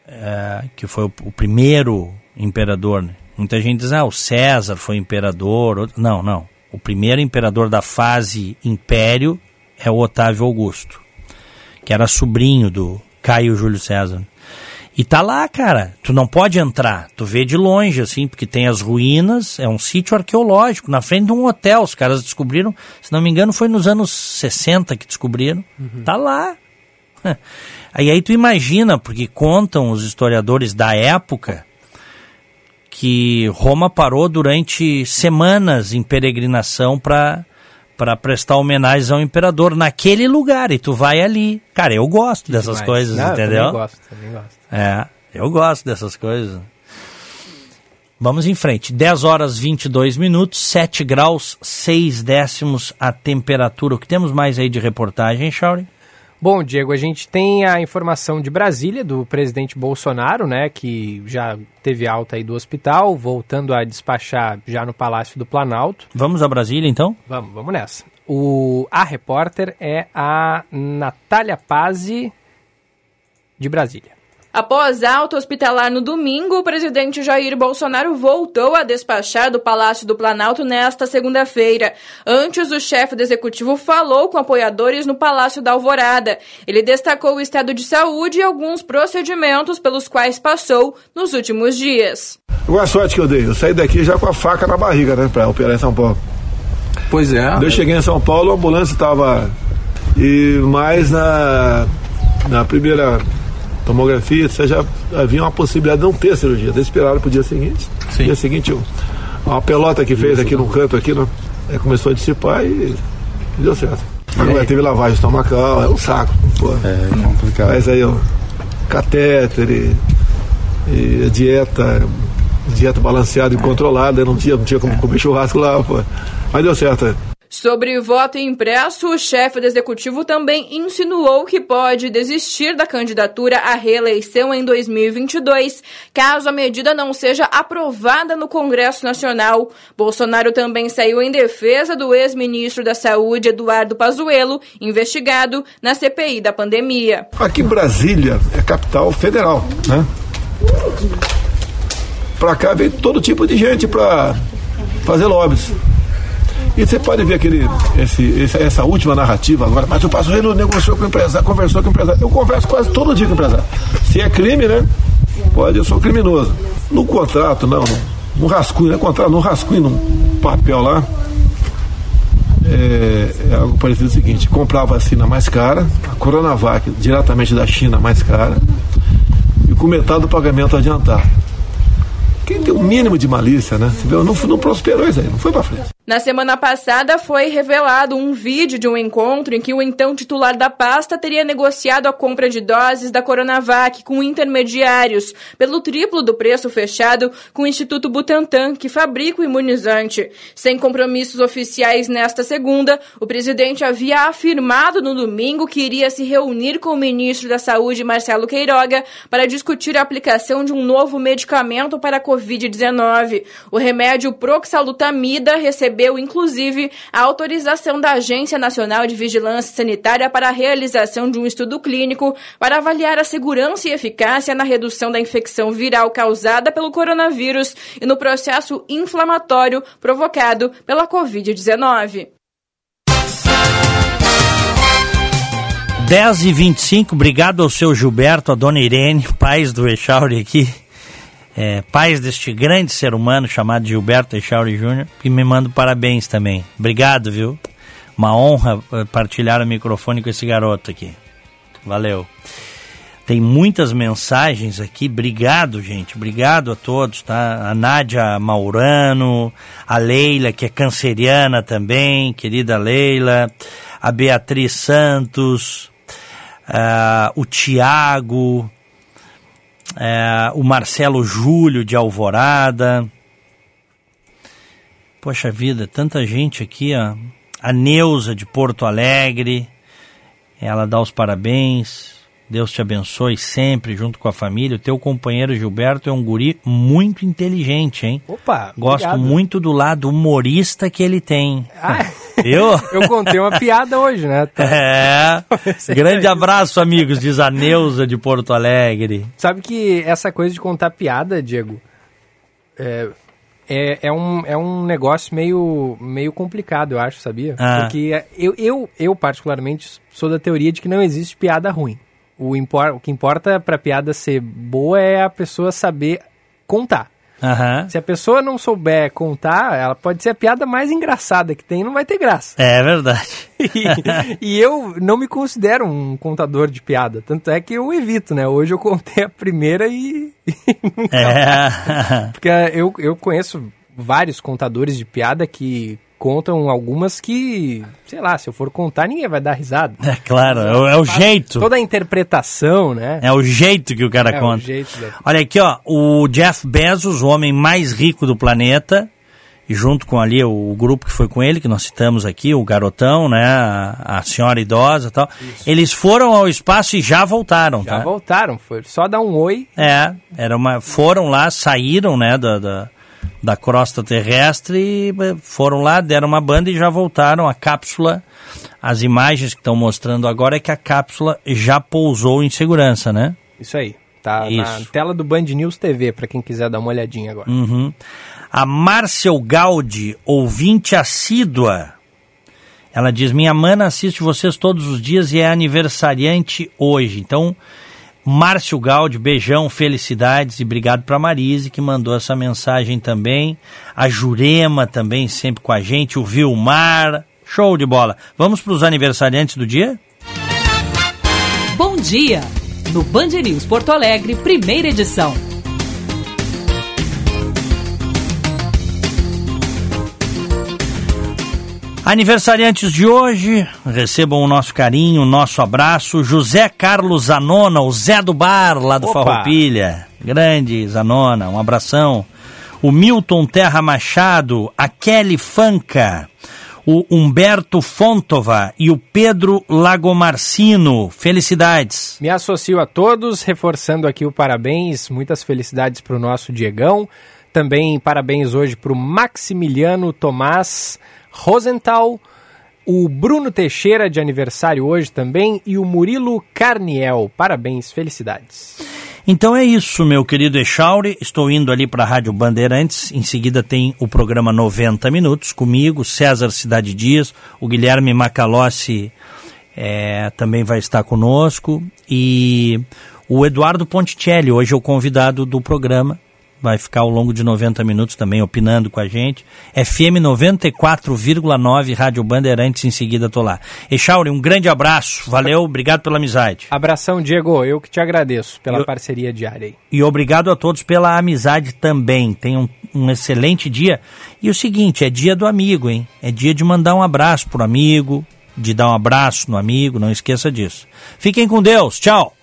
É, que foi o, o primeiro imperador. né? Muita gente diz, ah, o César foi imperador. Não, não. O primeiro imperador da fase império é o Otávio Augusto, que era sobrinho do Caio Júlio César. E tá lá, cara. Tu não pode entrar. Tu vê de longe, assim, porque tem as ruínas. É um sítio arqueológico, na frente de um hotel. Os caras descobriram, se não me engano, foi nos anos 60 que descobriram. Tá lá. <laughs> Aí, aí tu imagina, porque contam os historiadores da época que Roma parou durante semanas em peregrinação para para prestar homenagens ao imperador naquele lugar e tu vai ali. Cara, eu gosto dessas Demais. coisas, Não, eu entendeu? Também gosto, também gosto. É, eu gosto dessas coisas. Vamos em frente. 10 horas 22 minutos, 7 graus, 6 décimos a temperatura. O que temos mais aí de reportagem, Shauri? Bom, Diego, a gente tem a informação de Brasília do presidente Bolsonaro, né, que já teve alta aí do hospital, voltando a despachar já no Palácio do Planalto. Vamos a Brasília, então? Vamos, vamos nessa. O, a repórter é a Natália Pazzi, de Brasília. Após alta hospitalar no domingo, o presidente Jair Bolsonaro voltou a despachar do Palácio do Planalto nesta segunda-feira. Antes, o chefe do executivo falou com apoiadores no Palácio da Alvorada. Ele destacou o estado de saúde e alguns procedimentos pelos quais passou nos últimos dias. Qual a sorte que eu dei? Eu saí daqui já com a faca na barriga, né? Pra operar em São Paulo. Pois é. Quando eu cheguei em São Paulo, a ambulância estava. E mais na, na primeira tomografia, você já havia uma possibilidade de não ter cirurgia. Daí esperaram pro dia seguinte. Sim. Dia seguinte, uma pelota que fez aqui no canto, aqui, no, é, começou a dissipar e deu certo. Agora teve lavagem estomacal, é um saco. Pô. É complicado. Mas aí, ó, catéter e, e dieta, dieta balanceada e controlada, não tinha, não tinha como comer churrasco lá, pô. Mas deu certo. Sobre voto impresso, o chefe do executivo também insinuou que pode desistir da candidatura à reeleição em 2022, caso a medida não seja aprovada no Congresso Nacional. Bolsonaro também saiu em defesa do ex-ministro da Saúde, Eduardo Pazuello, investigado na CPI da pandemia. Aqui Brasília é capital federal, né? Pra cá vem todo tipo de gente pra fazer lobbies. E você pode ver aquele, esse, esse- essa última narrativa agora, mas o Pazuello negociou com o empresário, conversou com o empresário. Eu converso quase todo dia com o empresário. Se é crime, né? Pode, eu sou criminoso. No contrato, não, no, no rascunho, no contrato, no rascunho, num papel lá, é, é algo parecido o seguinte: comprar a vacina mais cara, a Coronavac diretamente da China mais cara, e com metade do pagamento adiantado. Quem tem o mínimo de malícia, né? Você vê, não, não prosperou isso aí, não foi pra frente. Na semana passada foi revelado um vídeo de um encontro em que o então titular da pasta teria negociado a compra de doses da Coronavac com intermediários pelo triplo do preço fechado com o Instituto Butantan, que fabrica o imunizante. Sem compromissos oficiais nesta segunda, o presidente havia afirmado no domingo que iria se reunir com o ministro da Saúde, Marcelo Queiroga, para discutir a aplicação de um novo medicamento para a Covid-19. O remédio proxalutamida recebeu inclusive, a autorização da Agência Nacional de Vigilância Sanitária para a realização de um estudo clínico para avaliar a segurança e eficácia na redução da infecção viral causada pelo coronavírus e no processo inflamatório provocado pela Covid-19. 10 e 25 obrigado ao seu Gilberto, a dona Irene, pais do Echauri aqui é, pais deste grande ser humano chamado Gilberto Echauri Júnior, que me manda parabéns também. Obrigado, viu? Uma honra eh, partilhar o microfone com esse garoto aqui. Valeu. Tem muitas mensagens aqui. Obrigado, gente. Obrigado a todos, tá? A Nádia Maurano, a Leila, que é canceriana também, querida Leila, a Beatriz Santos, uh, o Tiago, é, o Marcelo Júlio de Alvorada. Poxa vida, tanta gente aqui, ó. A Neuza de Porto Alegre, ela dá os parabéns. Deus te abençoe sempre junto com a família. O teu companheiro Gilberto é um guri muito inteligente, hein? Opa! Gosto obrigado. muito do lado humorista que ele tem. Ah, <laughs> Eu? eu contei uma piada hoje, né? <laughs> Tá. É. Grande abraço, amigos, diz a Neuza de Porto Alegre. Sabe que essa coisa de contar piada, Diego, é, é, é um, é um negócio meio, meio complicado, eu acho, sabia? Ah. Porque eu, eu, eu, particularmente, sou da teoria de que não existe piada ruim. O, impor, o que importa pra piada ser boa é a pessoa saber contar. Aham. Se a pessoa não souber contar, ela pode ser a piada mais engraçada que tem e não vai ter graça. É verdade. <laughs> E, e eu não me considero um contador de piada. Tanto é que eu evito, né? Hoje eu contei a primeira e. <laughs> É. Porque eu, eu conheço vários contadores de piada que contam algumas que, sei lá, se eu for contar, ninguém vai dar risada. É claro, é o, é o jeito. Toda a interpretação, né? É o jeito que o cara É o conta. jeito da- Olha aqui, ó, o Jeff Bezos, o homem mais rico do planeta, e junto com ali o, grupo que foi com ele, que nós citamos aqui, o garotão, né, a, a senhora idosa e tal, eles foram ao espaço e já voltaram, Já tá? voltaram, foi só dar um oi. É, era uma, foram lá, saíram, né, da, da, da crosta terrestre, e eh, foram lá, deram uma banda e já voltaram. A cápsula, as imagens que estão mostrando agora é que a cápsula já pousou em segurança, né? Isso aí. Tá na Isso. tela do Band News TV, pra quem quiser dar uma olhadinha agora. Uhum. A Márcia Gaudi, ouvinte assídua, ela diz: Minha mana assiste vocês todos os dias e é aniversariante hoje. Então, Márcio Gaudi, beijão, felicidades e obrigado para Marise que mandou essa mensagem também. A Jurema também sempre com a gente, o Vilmar. Show de bola. Vamos para os aniversariantes do dia? Bom dia! No Band News Porto Alegre, primeira edição. Aniversariantes de hoje, recebam o nosso carinho, o nosso abraço. José Carlos Zanona, o Zé do Bar, lá do Opa! Farroupilha. Grande Zanona, um abração. O Milton Terra Machado, a Kelly Fanca, o Humberto Fontova e o Pedro Lagomarcino. Felicidades. Me associo a todos, reforçando aqui o parabéns, muitas felicidades para o nosso Diegão. Também parabéns hoje para o Maximiliano Tomás Rosenthal, o Bruno Teixeira de aniversário hoje também e o Murilo Carniel. Parabéns, felicidades. Então é isso, meu querido Echauri. Estou indo ali para a Rádio Bandeirantes. Em seguida tem o programa 90 Minutos comigo, César Cidade Dias, o Guilherme Macalossi é, também vai estar conosco. E o Eduardo Ponticelli, hoje é o convidado do programa. Vai ficar ao longo de 90 minutos também opinando com a gente. FM 94,9 Rádio Bandeirantes, em seguida tô lá. Echauri, um grande abraço, valeu, obrigado pela amizade. Abração, Diego, eu que te agradeço pela Eu- parceria diária aí. E obrigado a todos pela amizade também. Tenham um, um excelente dia. E o seguinte, é dia do amigo, hein? É dia de mandar um abraço pro amigo, de dar um abraço no amigo, não esqueça disso. Fiquem com Deus, tchau!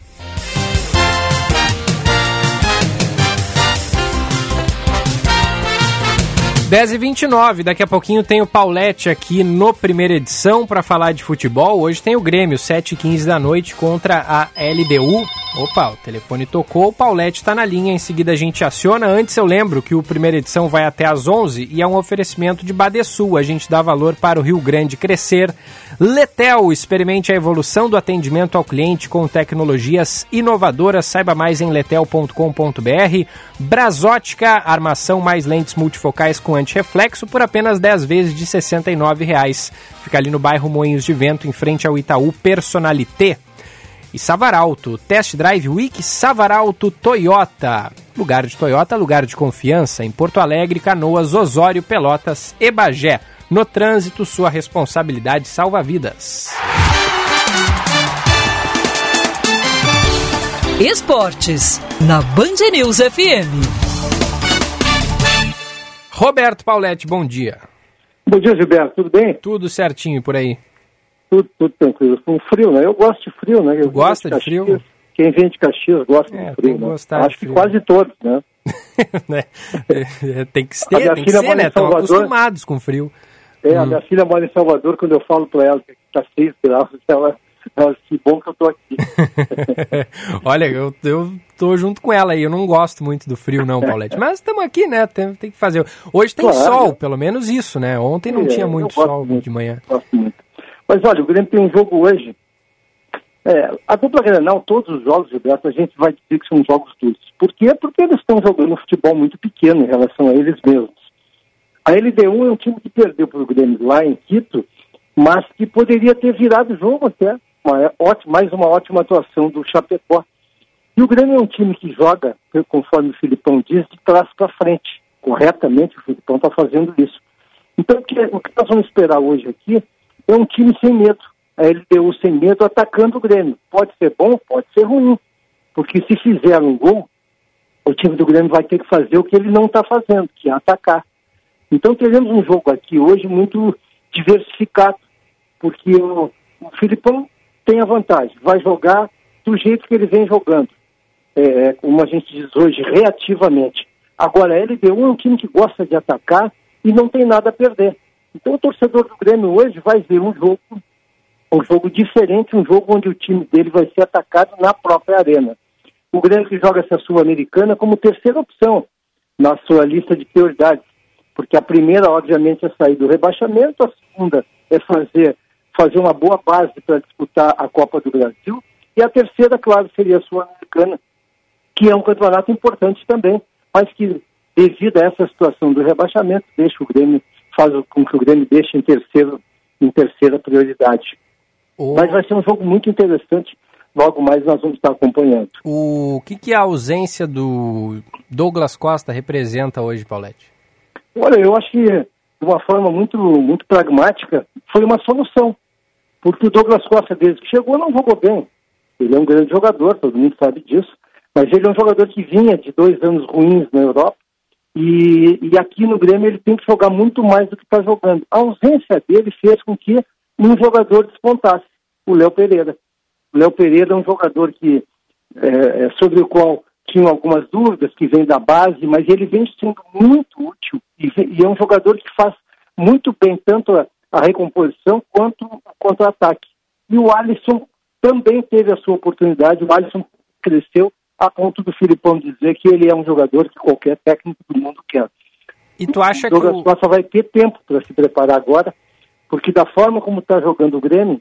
Dez e 29 daqui a pouquinho tem o Paulette aqui no primeira edição para falar de futebol. Hoje tem o Grêmio, 7 e 15 da noite contra a LDU. Opa, o telefone tocou, o Paulette está na linha, em seguida a gente aciona. Antes eu lembro que o primeira edição vai até às 11 e é um oferecimento de Badesul. A gente dá valor para o Rio Grande crescer. Letel, experimente a evolução do atendimento ao cliente com tecnologias inovadoras. Saiba mais em letel.com.br. Brasótica, armação mais lentes multifocais com antirreflexo por apenas 10 vezes de 69 reais. Fica ali no bairro Moinhos de Vento, em frente ao Itaú Personalité. E Savaralto, Test Drive Week Savaralto Toyota. Lugar de Toyota, lugar de confiança em Porto Alegre, Canoas, Osório, Pelotas e Bagé. No trânsito, sua responsabilidade salva vidas. Esportes, na Band News FM. Roberto Pauletti, bom dia. Bom dia, Gilberto. Tudo bem? Tudo certinho por aí. Tudo, tudo tranquilo. Com frio, né? Eu gosto de frio, né? Eu gosta venho de frio? Quem vem de Caxias gosta É, de tem frio, que né? de Acho que frio. quase todos, né? Né? <laughs> É, tem que A ser, tem que ser, né? Estão acostumados com frio. É, a Hum. minha filha mora em Salvador, quando eu falo pra ela que tá 6 graus, <laughs> ela, que bom que eu tô aqui. <laughs> Olha, eu, eu tô junto com ela aí. Eu não gosto muito do frio, não, Paulette. Mas estamos aqui, né? Tem, tem que fazer. Hoje tem Claro. sol, pelo menos isso, né? Ontem não É, tinha muito sol muito. de manhã. Gosto muito. Mas olha, o Grêmio tem um jogo hoje. É, a dupla Grenal, todos os jogos, Gilberto, a gente vai dizer que são jogos duros. Por quê? Porque eles estão jogando um futebol muito pequeno em relação a eles mesmos. A LDU é um time que perdeu para o Grêmio lá em Quito, mas que poderia ter virado o jogo até. Uma ótima, mais uma ótima atuação do Chapecó. E o Grêmio é um time que joga, conforme o Filipão diz, de trás para frente. Corretamente, o Filipão está fazendo isso. Então, o que, o que nós vamos esperar hoje aqui é um time sem medo. A LDU sem medo atacando o Grêmio. Pode ser bom, pode ser ruim. Porque se fizer um gol, o time do Grêmio vai ter que fazer o que ele não está fazendo, que é atacar. Então teremos um jogo aqui hoje muito diversificado, porque o, o Filipão tem a vantagem, vai jogar do jeito que ele vem jogando, é, como a gente diz hoje, reativamente. Agora, a LDU é um time que gosta de atacar e não tem nada a perder. Então o torcedor do Grêmio hoje vai ver um jogo, um jogo diferente, um jogo onde o time dele vai ser atacado na própria arena. O Grêmio que joga essa Sul-Americana como terceira opção na sua lista de prioridades porque a primeira, obviamente, é sair do rebaixamento, a segunda é fazer, fazer uma boa base para disputar a Copa do Brasil, e a terceira, claro, seria a Sul-Americana, que é um campeonato importante também, mas que, devido a essa situação do rebaixamento, deixa o Grêmio, faz com que o Grêmio deixe em, terceiro, em terceira prioridade. O, Mas vai ser um jogo muito interessante, logo mais nós vamos estar acompanhando. o que, que a ausência do Douglas Costa representa hoje, Paulette? Olha, eu acho que de uma forma muito, muito pragmática foi uma solução. Porque o Douglas Costa, desde que chegou, não jogou bem. Ele é um grande jogador, todo mundo sabe disso. Mas ele é um jogador que vinha de dois anos ruins na Europa. E, e aqui no Grêmio ele tem que jogar muito mais do que está jogando. A ausência dele fez com que um jogador despontasse, o Léo Pereira. O Léo Pereira é um jogador que, é, sobre o qual tinham algumas dúvidas, que vem da base, mas ele vem sendo muito útil e, e é um jogador que faz muito bem tanto a, a recomposição quanto o contra-ataque. E o Alisson também teve a sua oportunidade, o Alisson cresceu a ponto do Filipão dizer que ele é um jogador que qualquer técnico do mundo quer. E tu acha o que Douglas o... Costa vai ter tempo para se preparar agora, porque da forma como está jogando o Grêmio,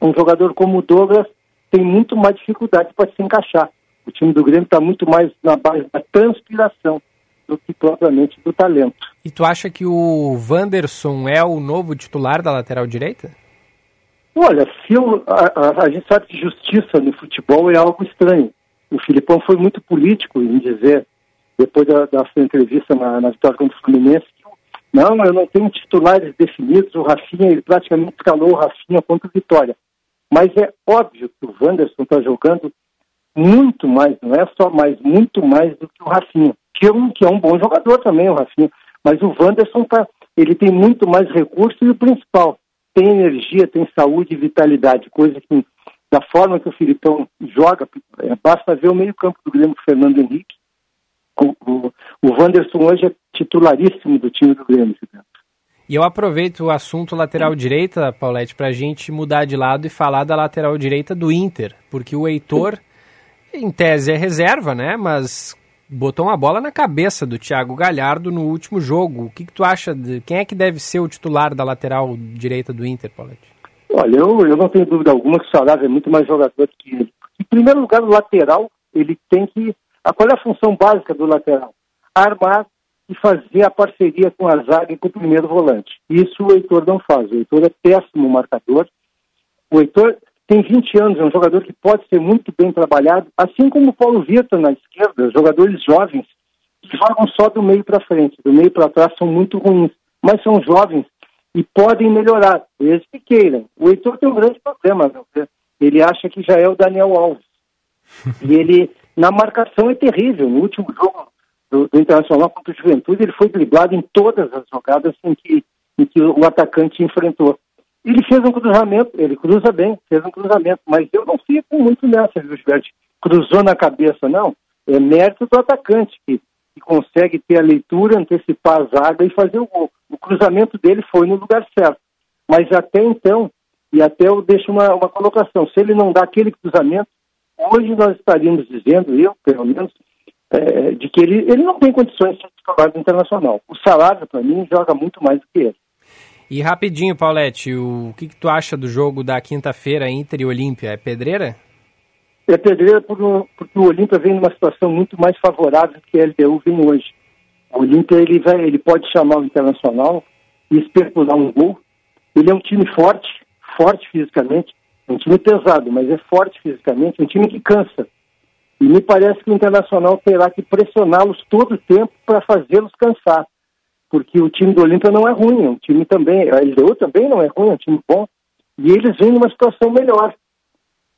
um jogador como o Douglas tem muito mais dificuldade para se encaixar. O time do Grêmio está muito mais na base da transpiração do que propriamente do talento. E tu acha que o Wanderson é o novo titular da lateral direita? Olha, se eu, a, a, a gente sabe que justiça no futebol é algo estranho. O Filipão foi muito político em dizer depois da, da sua entrevista na, na vitória contra o Fluminense, não, eu não tenho titulares definidos, o Rafinha, ele praticamente escalou o Rafinha contra o Vitória. Mas é óbvio que o Wanderson está jogando muito mais, não é só mais, muito mais do que o Rafinha, que é um, que é um bom jogador também, o Rafinha. Mas o Wanderson tá, ele tem muito mais recursos e o principal, tem energia, tem saúde e vitalidade, coisa que da forma que o Filipão joga, é, basta ver o meio-campo do Grêmio com o Fernando Henrique. O, o, Wanderson hoje é titularíssimo do time do Grêmio. E eu aproveito o assunto lateral direita, Paulette, para a gente mudar de lado e falar da lateral direita do Inter, porque o Heitor, em tese, é reserva, né? Mas botou uma bola na cabeça do Thiago Galhardo no último jogo. O que, que tu acha? De, quem é que deve ser o titular da lateral direita do Inter, Paulette? Olha, eu, eu não tenho dúvida alguma que o Sarabia é muito mais jogador que ele. Em primeiro lugar, o lateral, ele tem que. Qual é a função básica do lateral? Armar e fazer a parceria com a zaga e com o primeiro volante. Isso o Heitor não faz. O Heitor é péssimo marcador. O Heitor tem 20 anos, é um jogador que pode ser muito bem trabalhado, assim como o Paulo Vitor na esquerda, jogadores jovens que jogam só do meio para frente, do meio para trás são muito ruins, mas são jovens e podem melhorar, desde que queiram. O Heitor tem um grande problema, ele acha que já é o Daniel Alves. <laughs> e ele, na marcação, é terrível. No último jogo do, do Internacional contra o Juventude, ele foi driblado em todas as jogadas em que, em que o atacante enfrentou. Ele fez um cruzamento, ele cruza bem, fez um cruzamento, mas eu não fico muito nessa, viu, Gilberto? Cruzou na cabeça, não. É mérito do atacante, que, que consegue ter a leitura, antecipar a zaga e fazer o gol. O cruzamento dele foi no lugar certo. Mas até então, e até eu deixo uma, uma colocação, se ele não dá aquele cruzamento, hoje nós estaríamos dizendo, eu pelo menos, é, de que ele, ele não tem condições de ser titular Internacional. O salário, para mim, joga muito mais do que ele. E rapidinho, Paulette, o que, que tu acha do jogo da quinta-feira Inter e Olímpia? É pedreira? É pedreira porque o Olímpia vem numa situação muito mais favorável que a LDU vem hoje. O Olímpia ele, vai, ele pode chamar o Internacional e especular um gol. Ele é um time forte, forte fisicamente, um time pesado, mas é forte fisicamente, um time que cansa. E me parece que o Internacional terá que pressioná-los todo o tempo para fazê-los cansar. Porque o time do Olímpia não é ruim, o time também, a LDU também não é ruim, é um time bom. E eles vêm numa situação melhor.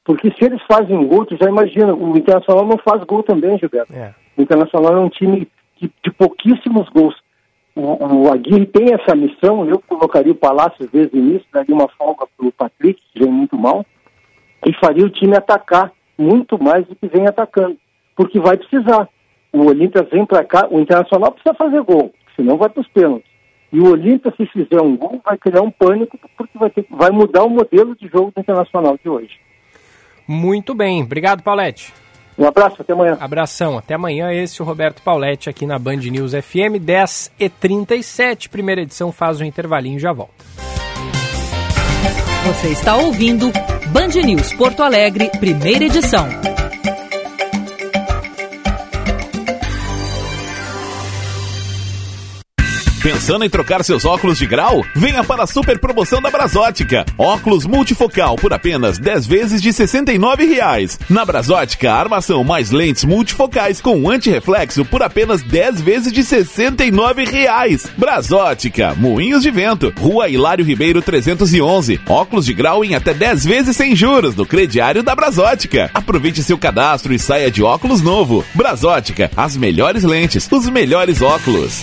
Porque se eles fazem um gol, tu já imagina, o Internacional não faz gol também, Gilberto. É. O Internacional é um time de, de pouquíssimos gols. O, o, Aguirre tem essa missão, eu colocaria o Palácio desde o início, daria uma folga para o Patrick, que vem muito mal, e faria o time atacar muito mais do que vem atacando, porque vai precisar. O Olímpia vem para cá, o Internacional precisa fazer gol, senão vai para os pênaltis. E o Olímpia, se fizer um gol, vai criar um pânico, porque vai, ter, vai mudar o modelo de jogo do Internacional de hoje. Muito bem. Obrigado, Paulette. Um abraço, até amanhã. Abração, até amanhã. Esse é o Roberto Pauletti aqui na Band News FM, 10 e 37 Primeira edição faz um intervalinho e já volta. Você está ouvindo Band News Porto Alegre, primeira edição. Pensando em trocar seus óculos de grau? Venha para a super promoção da Brasótica. Óculos multifocal por apenas 10 vezes de 69 reais. Na Brasótica, armação mais lentes multifocais com antirreflexo por apenas 10 vezes de 69 reais. Brasótica, Moinhos de Vento, Rua Hilário Ribeiro 311. Óculos de grau em até 10 vezes sem juros no crediário da Brasótica. Aproveite seu cadastro e saia de óculos novo. Brasótica, as melhores lentes, os melhores óculos.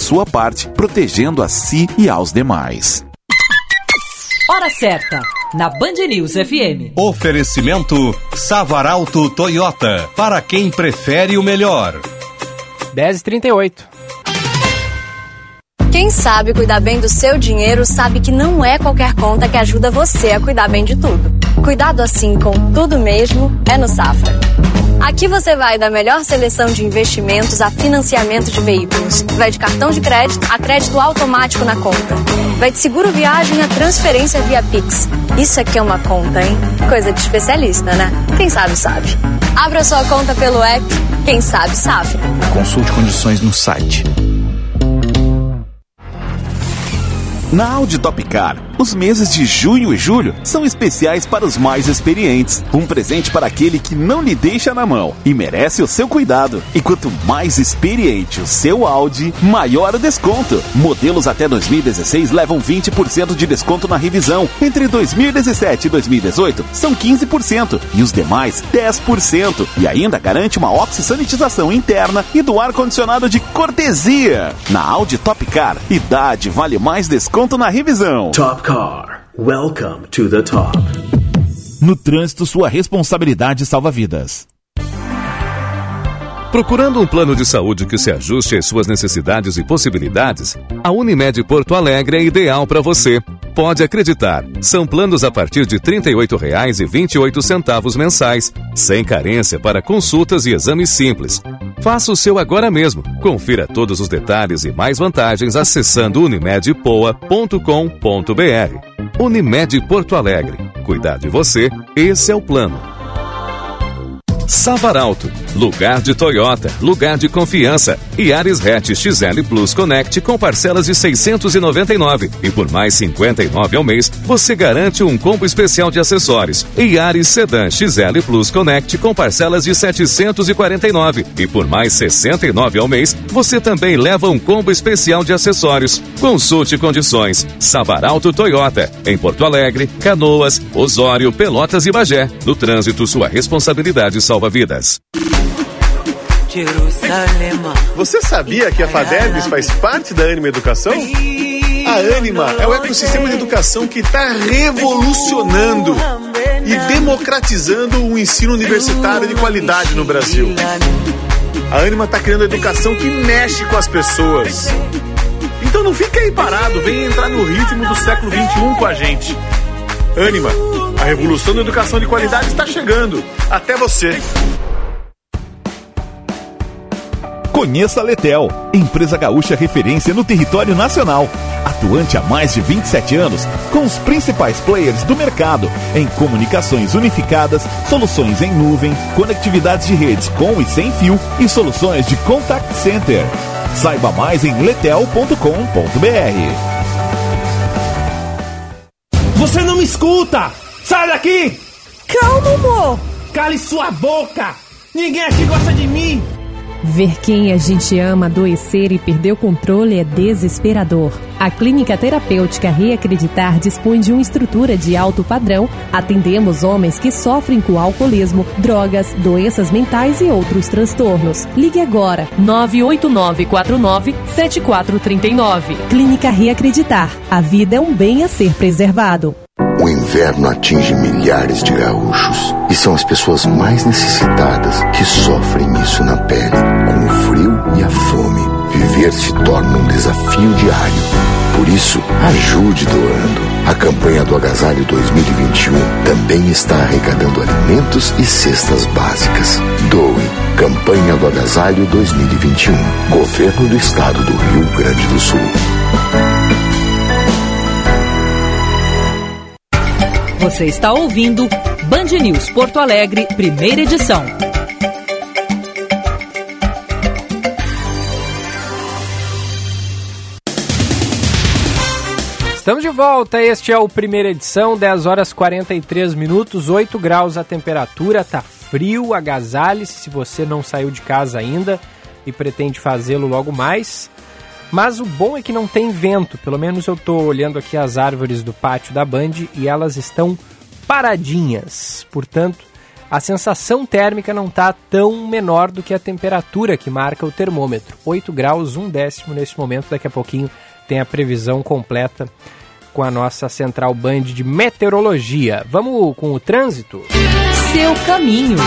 sua parte protegendo a si e aos demais. Hora certa, na Band News FM. Oferecimento Savaralto Toyota, para quem prefere o melhor. 10h38. Quem sabe cuidar bem do seu dinheiro sabe que não é qualquer conta que ajuda você a cuidar bem de tudo. Cuidado assim com tudo mesmo é no Safra. Aqui você vai da melhor seleção de investimentos a financiamento de veículos. Vai de cartão de crédito a crédito automático na conta. Vai de seguro viagem a transferência via Pix. Isso aqui é uma conta, hein? Coisa de especialista, né? Quem sabe, sabe. Abra sua conta pelo app. Quem sabe, sabe. Consulte condições no site. Na Audi Top Car, os meses de junho e julho são especiais para os mais experientes. Um presente para aquele que não lhe deixa na mão e merece o seu cuidado. E quanto mais experiente o seu Audi, maior o desconto. Modelos até 2016 levam 20% de desconto na revisão. Entre 2017 e 2018 são 15% e os demais 10%. E ainda garante uma oxi-sanitização interna e do ar-condicionado de cortesia. Na Audi Top Car, idade vale mais desconto na revisão. Top Car. Welcome to the top. No trânsito, sua responsabilidade salva vidas. Procurando um plano de saúde que se ajuste às suas necessidades e possibilidades, a Unimed Porto Alegre é ideal para você. Pode acreditar, são planos a partir de R$ 38,28 mensais, sem carência para consultas e exames simples. Faça o seu agora mesmo. Confira todos os detalhes e mais vantagens acessando unimedpoa.com.br. Unimed Porto Alegre. Cuidar de você, esse é o plano. Savaralto, lugar de Toyota, lugar de confiança. E Ares Hatch XL Plus Connect com parcelas de 699 e por mais 59 ao mês, você garante um combo especial de acessórios. E Ares Sedan XL Plus Connect com parcelas de 749 e por mais 69 ao mês, você também leva um combo especial de acessórios. Consulte condições. Savaralto Toyota, em Porto Alegre, Canoas, Osório, Pelotas e Bagé. No trânsito, sua responsabilidade salva vidas. Você sabia que a FADERGS faz parte da Anima Educação? A Anima é o ecossistema de educação que está revolucionando e democratizando o ensino universitário de qualidade no Brasil. A Anima está criando educação que mexe com as pessoas. Então não fica aí parado, vem entrar no ritmo do século XXI com a gente. Anima, a revolução da educação de qualidade está chegando. Até você. Conheça a Letel, empresa gaúcha referência no território nacional. Atuante há mais de 27 anos, com os principais players do mercado em comunicações unificadas, soluções em nuvem, conectividades de redes com e sem fio e soluções de contact center. Saiba mais em letel.com.br. Você não me escuta! Sai daqui! Calma, amor! Cale sua boca! Ninguém aqui gosta de mim! Ver quem a gente ama adoecer e perder o controle é desesperador. A Clínica Terapêutica Reacreditar dispõe de uma estrutura de alto padrão. Atendemos homens que sofrem com alcoolismo, drogas, doenças mentais e outros transtornos. Ligue agora 989497439. Clínica Reacreditar. A vida é um bem a ser preservado. Inverno atinge milhares de gaúchos e são as pessoas mais necessitadas que sofrem isso na pele. Com o frio e a fome, viver se torna um desafio diário. Por isso, ajude doando. A campanha do Agasalho 2021 também está arrecadando alimentos e cestas básicas. Doe. Campanha do Agasalho 2021. Governo do Estado do Rio Grande do Sul. Você está ouvindo Band News Porto Alegre, primeira edição. Estamos de volta, este é o primeira edição, 10 horas 43 minutos, 8 graus a temperatura, tá frio, agasalhe-se se você não saiu de casa ainda e pretende fazê-lo logo mais. Mas o bom é que não tem vento, pelo menos eu estou olhando aqui as árvores do pátio da Band e elas estão paradinhas. Portanto, a sensação térmica não está tão menor do que a temperatura que marca o termômetro. 8 graus, um décimo nesse momento. Daqui a pouquinho tem a previsão completa com a nossa central Band de meteorologia. Vamos com o trânsito? Seu caminho.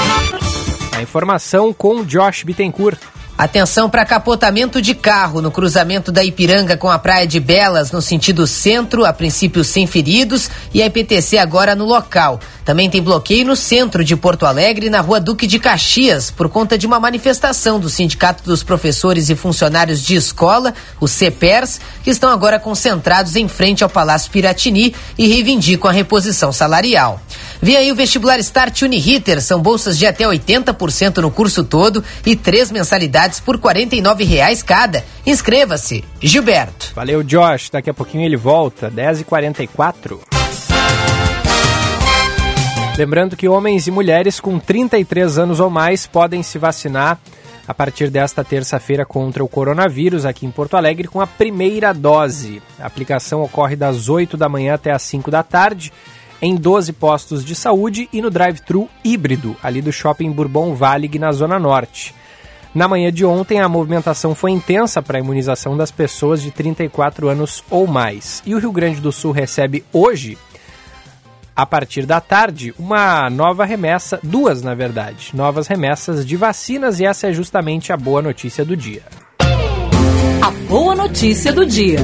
A informação com Josh Bittencourt. Atenção para capotamento de carro no cruzamento da Ipiranga com a Praia de Belas, no sentido centro, a princípio sem feridos, e a IPTC agora no local. Também tem bloqueio no centro de Porto Alegre, na rua Duque de Caxias, por conta de uma manifestação do Sindicato dos Professores e Funcionários de Escola, o CEPERS, que estão agora concentrados em frente ao Palácio Piratini e reivindicam a reposição salarial. Vem aí o vestibular Start Uniriter, são bolsas de até 80% no curso todo e três mensalidades por 49 reais cada. Inscreva-se. Gilberto. Valeu, Josh. Daqui a pouquinho ele volta, 10h44. Lembrando que homens e mulheres com 33 anos ou mais podem se vacinar a partir desta terça-feira contra o coronavírus aqui em Porto Alegre com a primeira dose. A aplicação ocorre das 8 da manhã até as 5 da tarde em 12 postos de saúde e no drive-thru híbrido, ali do Shopping Bourbon Valig, na Zona Norte. Na manhã de ontem, a movimentação foi intensa para a imunização das pessoas de 34 anos ou mais. E o Rio Grande do Sul recebe hoje a partir da tarde, uma nova remessa, duas na verdade, novas remessas de vacinas e essa é justamente a boa notícia do dia. A boa notícia do dia.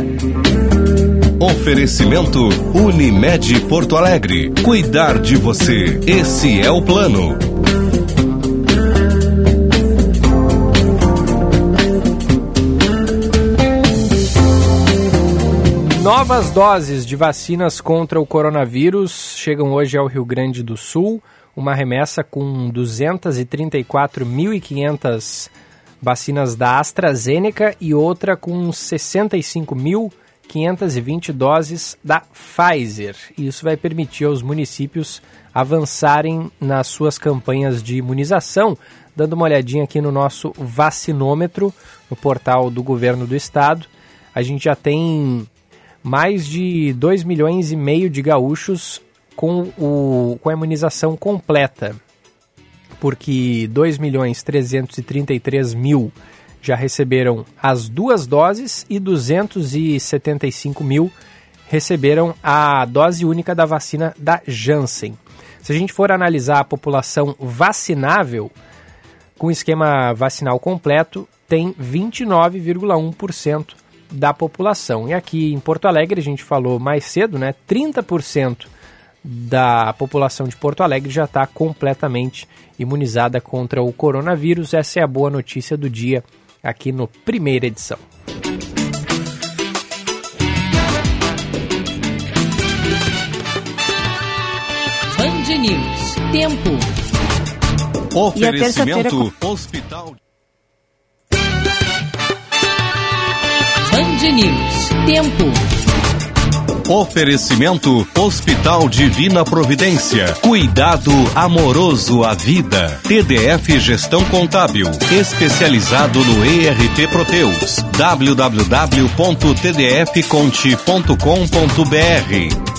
Oferecimento Unimed Porto Alegre. Cuidar de você. Esse é o plano. Novas doses de vacinas contra o coronavírus chegam hoje ao Rio Grande do Sul. Uma remessa com 234.500 vacinas da AstraZeneca e outra com 65.520 doses da Pfizer. Isso vai permitir aos municípios avançarem nas suas campanhas de imunização. Dando uma olhadinha aqui no nosso vacinômetro, no portal do governo do estado, a gente já tem mais de 2 milhões e meio de gaúchos com, o, com a imunização completa, porque 2 milhões 333 mil já receberam as duas doses e 275 mil receberam a dose única da vacina da Janssen. Se a gente for analisar a população vacinável, com esquema vacinal completo, tem 29,1% da população. E aqui em Porto Alegre, a gente falou mais cedo, né? 30% da população de Porto Alegre já está completamente imunizada contra o coronavírus. Essa é a boa notícia do dia aqui no primeira edição. Band News. Tempo. Oferecimento Hospital. Band News. Tempo. Oferecimento Hospital Divina Providência. Cuidado amoroso à vida. TDF Gestão Contábil. Especializado no ERP Proteus. www.tdfconte.com.br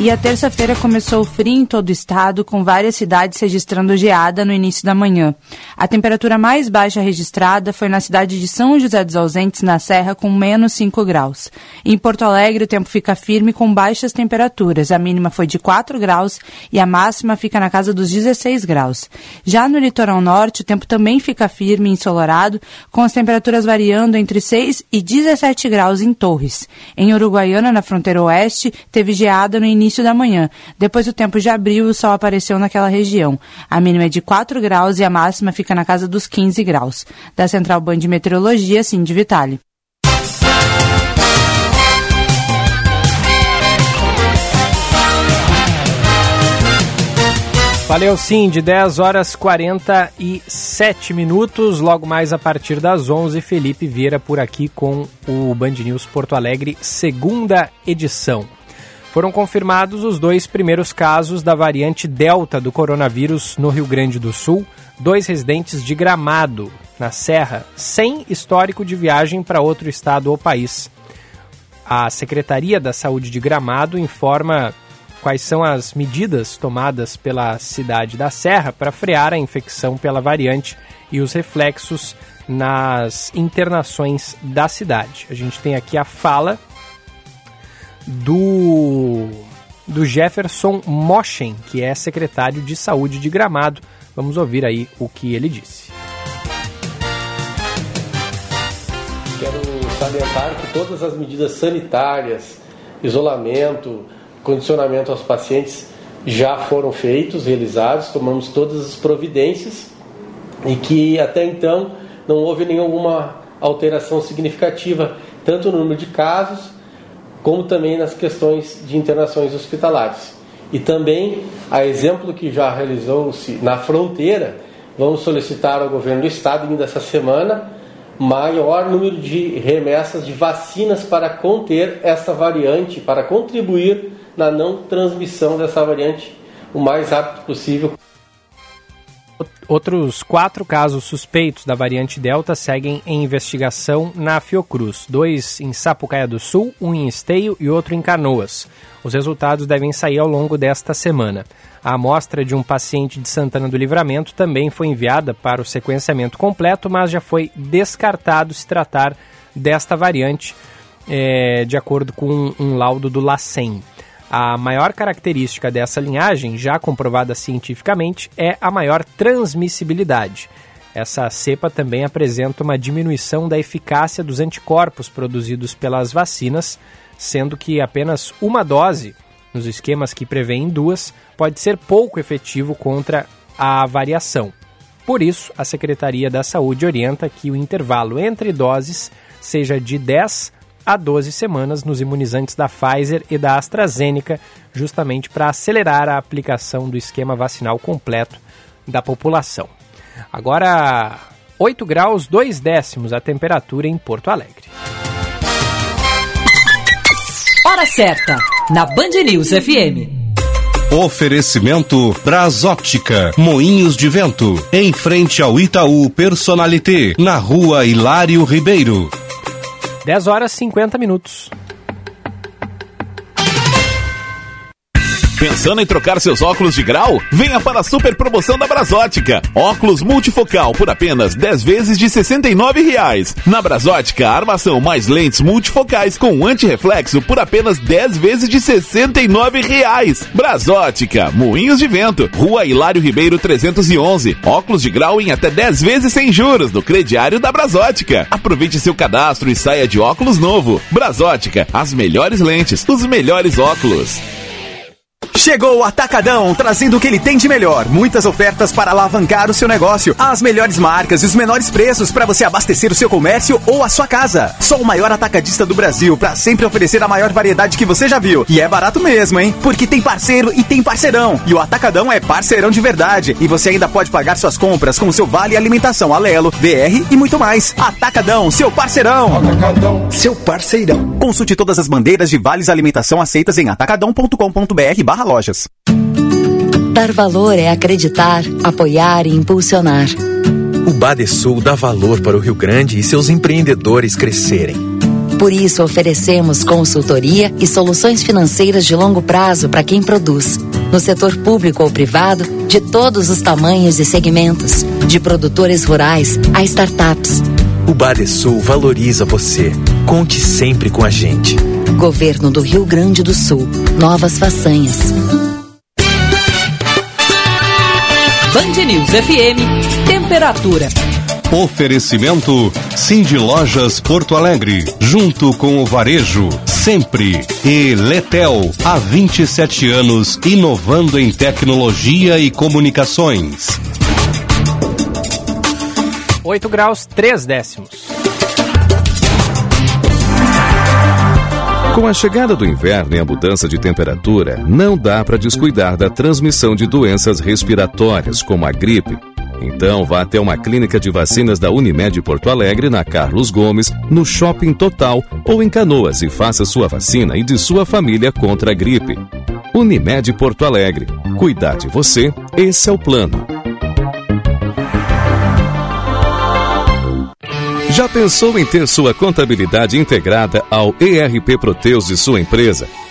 e a terça-feira começou frio em todo o estado, com várias cidades registrando geada no início da manhã. A temperatura mais baixa registrada foi na cidade de São José dos Ausentes, na Serra, com menos 5 graus. Em Porto Alegre, o tempo fica firme com baixas temperaturas. A mínima foi de 4 graus e a máxima fica na casa dos 16 graus. Já no litoral norte, o tempo também fica firme e ensolarado, com as temperaturas variando entre 6 e 17 graus em Torres. Em Uruguaiana, na fronteira oeste, teve geada no início início da manhã. Depois o tempo já abriu e o sol apareceu naquela região. A mínima é de 4 graus e a máxima fica na casa dos 15 graus. Da Central Band de Meteorologia, Cindy Vitale. Valeu sim, de 10 horas 47 minutos, logo mais a partir das 11, Felipe Vieira por aqui com o Band News Porto Alegre, segunda edição foram confirmados os dois primeiros casos da variante Delta do coronavírus no Rio Grande do Sul, dois residentes de Gramado, na Serra, sem histórico de viagem para outro estado ou país. A Secretaria da Saúde de Gramado informa quais são as medidas tomadas pela cidade da Serra para frear a infecção pela variante e os reflexos nas internações da cidade. A gente tem aqui a fala do, do Jefferson Moschen, que é secretário de Saúde de Gramado. Vamos ouvir aí o que ele disse. salientar que todas as medidas sanitárias, isolamento, condicionamento aos pacientes já foram feitos, realizados, tomamos todas as providências e que até então não houve nenhuma alteração significativa, tanto no número de casos, como também nas questões de internações hospitalares. E também, a exemplo que já realizou-se na fronteira, vamos solicitar ao governo do estado, ainda essa semana, maior número de remessas de vacinas para conter essa variante, para contribuir na não transmissão dessa variante o mais rápido possível. Outros quatro casos suspeitos da variante Delta seguem em investigação na Fiocruz. Dois em Sapucaia do Sul, um em Esteio e outro em Canoas. Os resultados devem sair ao longo desta semana. A amostra de um paciente de Santana do Livramento também foi enviada para o sequenciamento completo, mas já foi descartado se tratar desta variante, é, de acordo com um laudo do LACEN. A maior característica dessa linhagem, já comprovada cientificamente, é a maior transmissibilidade. Essa cepa também apresenta uma diminuição da eficácia dos anticorpos produzidos pelas vacinas, sendo que apenas uma dose, nos esquemas que prevêem duas, pode ser pouco efetivo contra a variação. Por isso, a Secretaria da Saúde orienta que o intervalo entre doses seja de 10 a 12 semanas nos imunizantes da Pfizer e da AstraZeneca, justamente para acelerar a aplicação do esquema vacinal completo da população. Agora, 8 graus 2 décimos a temperatura em Porto Alegre. Hora certa, na Band News FM. Oferecimento Brasóptica, Moinhos de Vento, em frente ao Itaú Personalité, na rua Hilário Ribeiro. 10 horas e 50 minutos. Pensando em trocar seus óculos de grau? Venha para a super promoção da Brasótica. Óculos multifocal por apenas 10 vezes de 69 reais. Na Brasótica, armação mais lentes multifocais com antirreflexo por apenas 10 vezes de 69 reais. Brasótica, Moinhos de Vento, Rua Hilário Ribeiro 311. Óculos de grau em até 10 vezes sem juros no crediário da Brasótica. Aproveite seu cadastro e saia de óculos novo. Brasótica, as melhores lentes, os melhores óculos. Chegou o Atacadão, trazendo o que ele tem de melhor. Muitas ofertas para alavancar o seu negócio. As melhores marcas e os menores preços para você abastecer o seu comércio ou a sua casa. Sou o maior atacadista do Brasil para sempre oferecer a maior variedade que você já viu. E é barato mesmo, hein? Porque tem parceiro e tem parceirão. E o Atacadão é parceirão de verdade. E você ainda pode pagar suas compras com o seu Vale Alimentação Alelo, VR e muito mais. Atacadão, seu parceirão. Atacadão, seu parceirão. Consulte todas as bandeiras de vales alimentação aceitas em atacadão.com.br barra lojas. Dar valor é acreditar, apoiar e impulsionar. O Badesul dá valor para o Rio Grande e seus empreendedores crescerem. Por isso, oferecemos consultoria e soluções financeiras de longo prazo para quem produz, no setor público ou privado, de todos os tamanhos e segmentos, de produtores rurais a startups. O Badesul valoriza você. Conte sempre com a gente. Governo do Rio Grande do Sul. Novas façanhas. Band News FM. Temperatura. Oferecimento Cindy Lojas Porto Alegre, junto com o Varejo, sempre. E Letel, há 27 anos, inovando em tecnologia e comunicações. 8 graus 3 décimos. Com a chegada do inverno e a mudança de temperatura, não dá para descuidar da transmissão de doenças respiratórias, como a gripe. Então vá até uma clínica de vacinas da Unimed Porto Alegre, na Carlos Gomes, no Shopping Total ou em Canoas e faça sua vacina e de sua família contra a gripe. Unimed Porto Alegre. Cuidar de você, esse é o plano. Já pensou em ter sua contabilidade integrada ao ERP Proteus de sua empresa?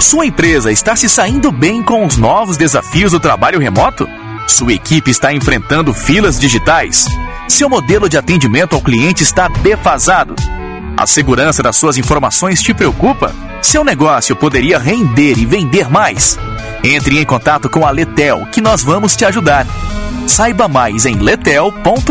Sua empresa está se saindo bem com os novos desafios do trabalho remoto? Sua equipe está enfrentando filas digitais? Seu modelo de atendimento ao cliente está defasado? A segurança das suas informações te preocupa? Seu negócio poderia render e vender mais? Entre em contato com a Letel, que nós vamos te ajudar. Saiba mais em letel.com.br.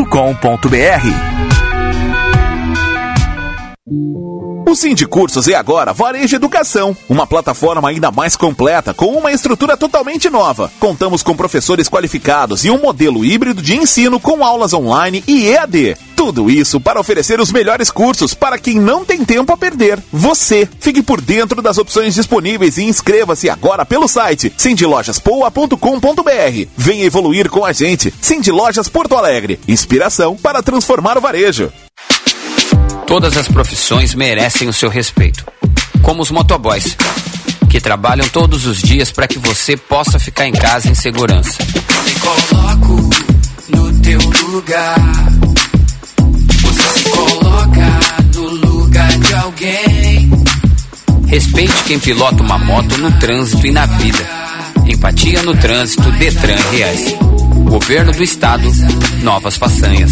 O Sindicursos é agora Varejo Educação, uma plataforma ainda mais completa com uma estrutura totalmente nova. Contamos com professores qualificados e um modelo híbrido de ensino com aulas online e EAD. Tudo isso para oferecer os melhores cursos para quem não tem tempo a perder. Você, fique por dentro das opções disponíveis e inscreva-se agora pelo site sindilojaspoa.com.br. Venha evoluir com a gente. Cindy Lojas Porto Alegre. Inspiração para transformar o varejo. Todas as profissões merecem o seu respeito, como os motoboys, que trabalham todos os dias para que você possa ficar em casa em segurança. Me coloco no teu lugar. Você se coloca no lugar de alguém. Respeite quem pilota uma moto no trânsito e na vida. Empatia no trânsito, Detran Reais. Governo do Estado, novas façanhas.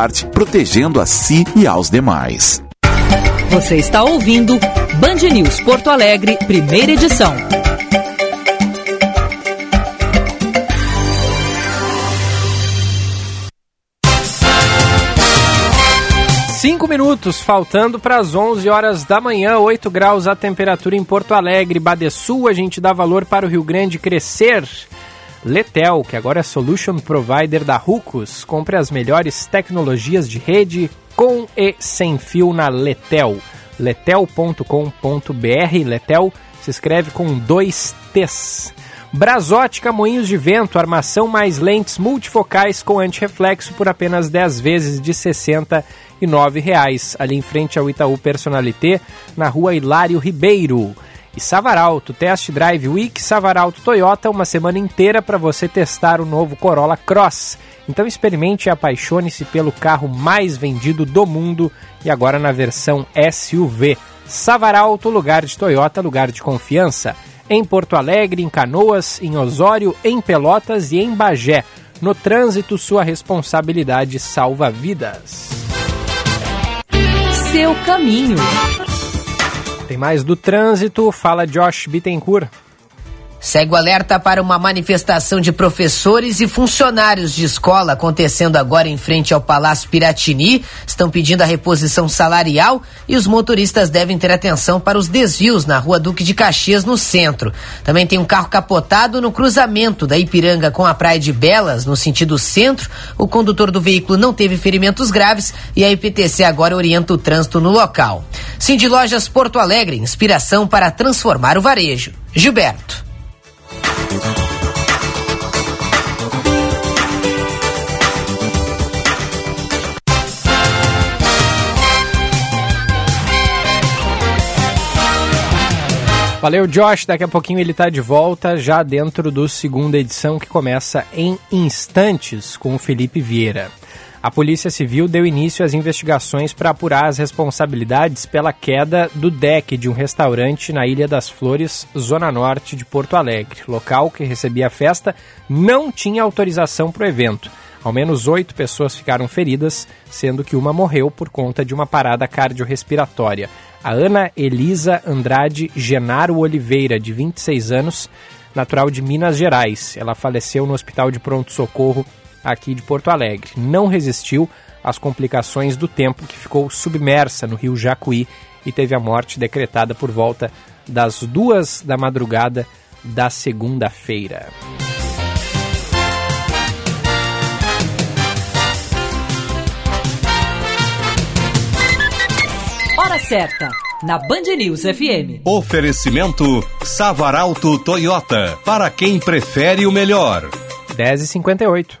protegendo a si e aos demais. Você está ouvindo Band News Porto Alegre, primeira edição. Cinco minutos faltando para as 11 horas da manhã, 8 graus a temperatura em Porto Alegre, Badesul. A gente dá valor para o Rio Grande crescer. Letel, que agora é Solution Provider da Rucos. Compre as melhores tecnologias de rede com e sem fio na Letel. letel.com.br. Letel se escreve com dois T's. Brasótica Moinhos de Vento, armação mais lentes multifocais com antirreflexo por apenas 10 vezes de R$ 69,00. Ali em frente ao Itaú Personalité, na rua Hilário Ribeiro. E Savaralto, Test Drive Week Savaralto Toyota, uma semana inteira para você testar o novo Corolla Cross. Então experimente e apaixone-se pelo carro mais vendido do mundo e agora na versão SUV. Savaralto, lugar de Toyota, lugar de confiança. Em Porto Alegre, em Canoas, em Osório, em Pelotas e em Bagé. No trânsito, sua responsabilidade salva vidas. Seu caminho. Tem mais do trânsito, fala Josh Bittencourt. Segue o alerta para uma manifestação de professores e funcionários de escola acontecendo agora em frente ao Palácio Piratini. Estão pedindo a reposição salarial e os motoristas devem ter atenção para os desvios na rua Duque de Caxias, no centro. Também tem um carro capotado no cruzamento da Ipiranga com a Praia de Belas, no sentido centro. O condutor do veículo não teve ferimentos graves e a IPTC agora orienta o trânsito no local. Cindy Lojas Porto Alegre, inspiração para transformar o varejo. Gilberto. Valeu, Josh. Daqui a pouquinho ele está de volta, já dentro do segunda edição, que começa em instantes com o Felipe Vieira. A Polícia Civil deu início às investigações para apurar as responsabilidades pela queda do deck de um restaurante na Ilha das Flores, zona norte de Porto Alegre. Local que recebia a festa não tinha autorização para o evento. Ao menos oito pessoas ficaram feridas, sendo que uma morreu por conta de uma parada cardiorrespiratória. A Ana Elisa Andrade Genaro Oliveira, de 26 anos, natural de Minas Gerais. Ela faleceu no Hospital de Pronto Socorro aqui de Porto Alegre. Não resistiu às complicações do tempo que ficou submersa no rio Jacuí e teve a morte decretada por volta das duas da madrugada da segunda-feira. Hora certa, na Band News FM. Oferecimento Savaralto Toyota, para quem prefere o melhor. 10h58.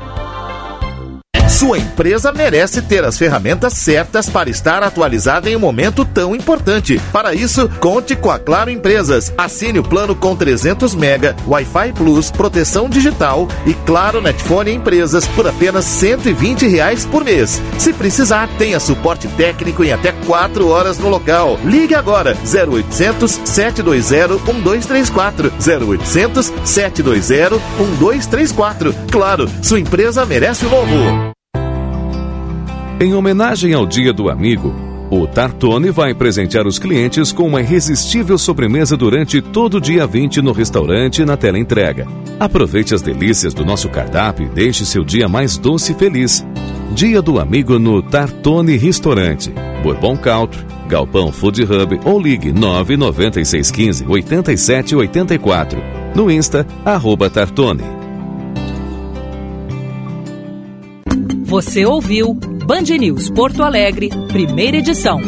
Sua empresa merece ter as ferramentas certas para estar atualizada em um momento tão importante. Para isso, conte com a Claro Empresas. Assine o plano com 300 mega, Wi-Fi Plus, proteção digital e Claro Netfone Empresas por apenas 120 reais por mês. Se precisar, tenha suporte técnico em até 4 horas no local. Ligue agora 0800 720 1234 0800 720 1234. Claro, sua empresa merece o novo. Em homenagem ao Dia do Amigo, o Tartone vai presentear os clientes com uma irresistível sobremesa durante todo o dia 20 no restaurante e na tela entrega. Aproveite as delícias do nosso cardápio e deixe seu dia mais doce e feliz. Dia do Amigo no Tartone Restaurante, Bourbon Country, Galpão Food Hub ou ligue 99615 8784. No Insta, arroba Tartone. Você ouviu Band News Porto Alegre, primeira edição.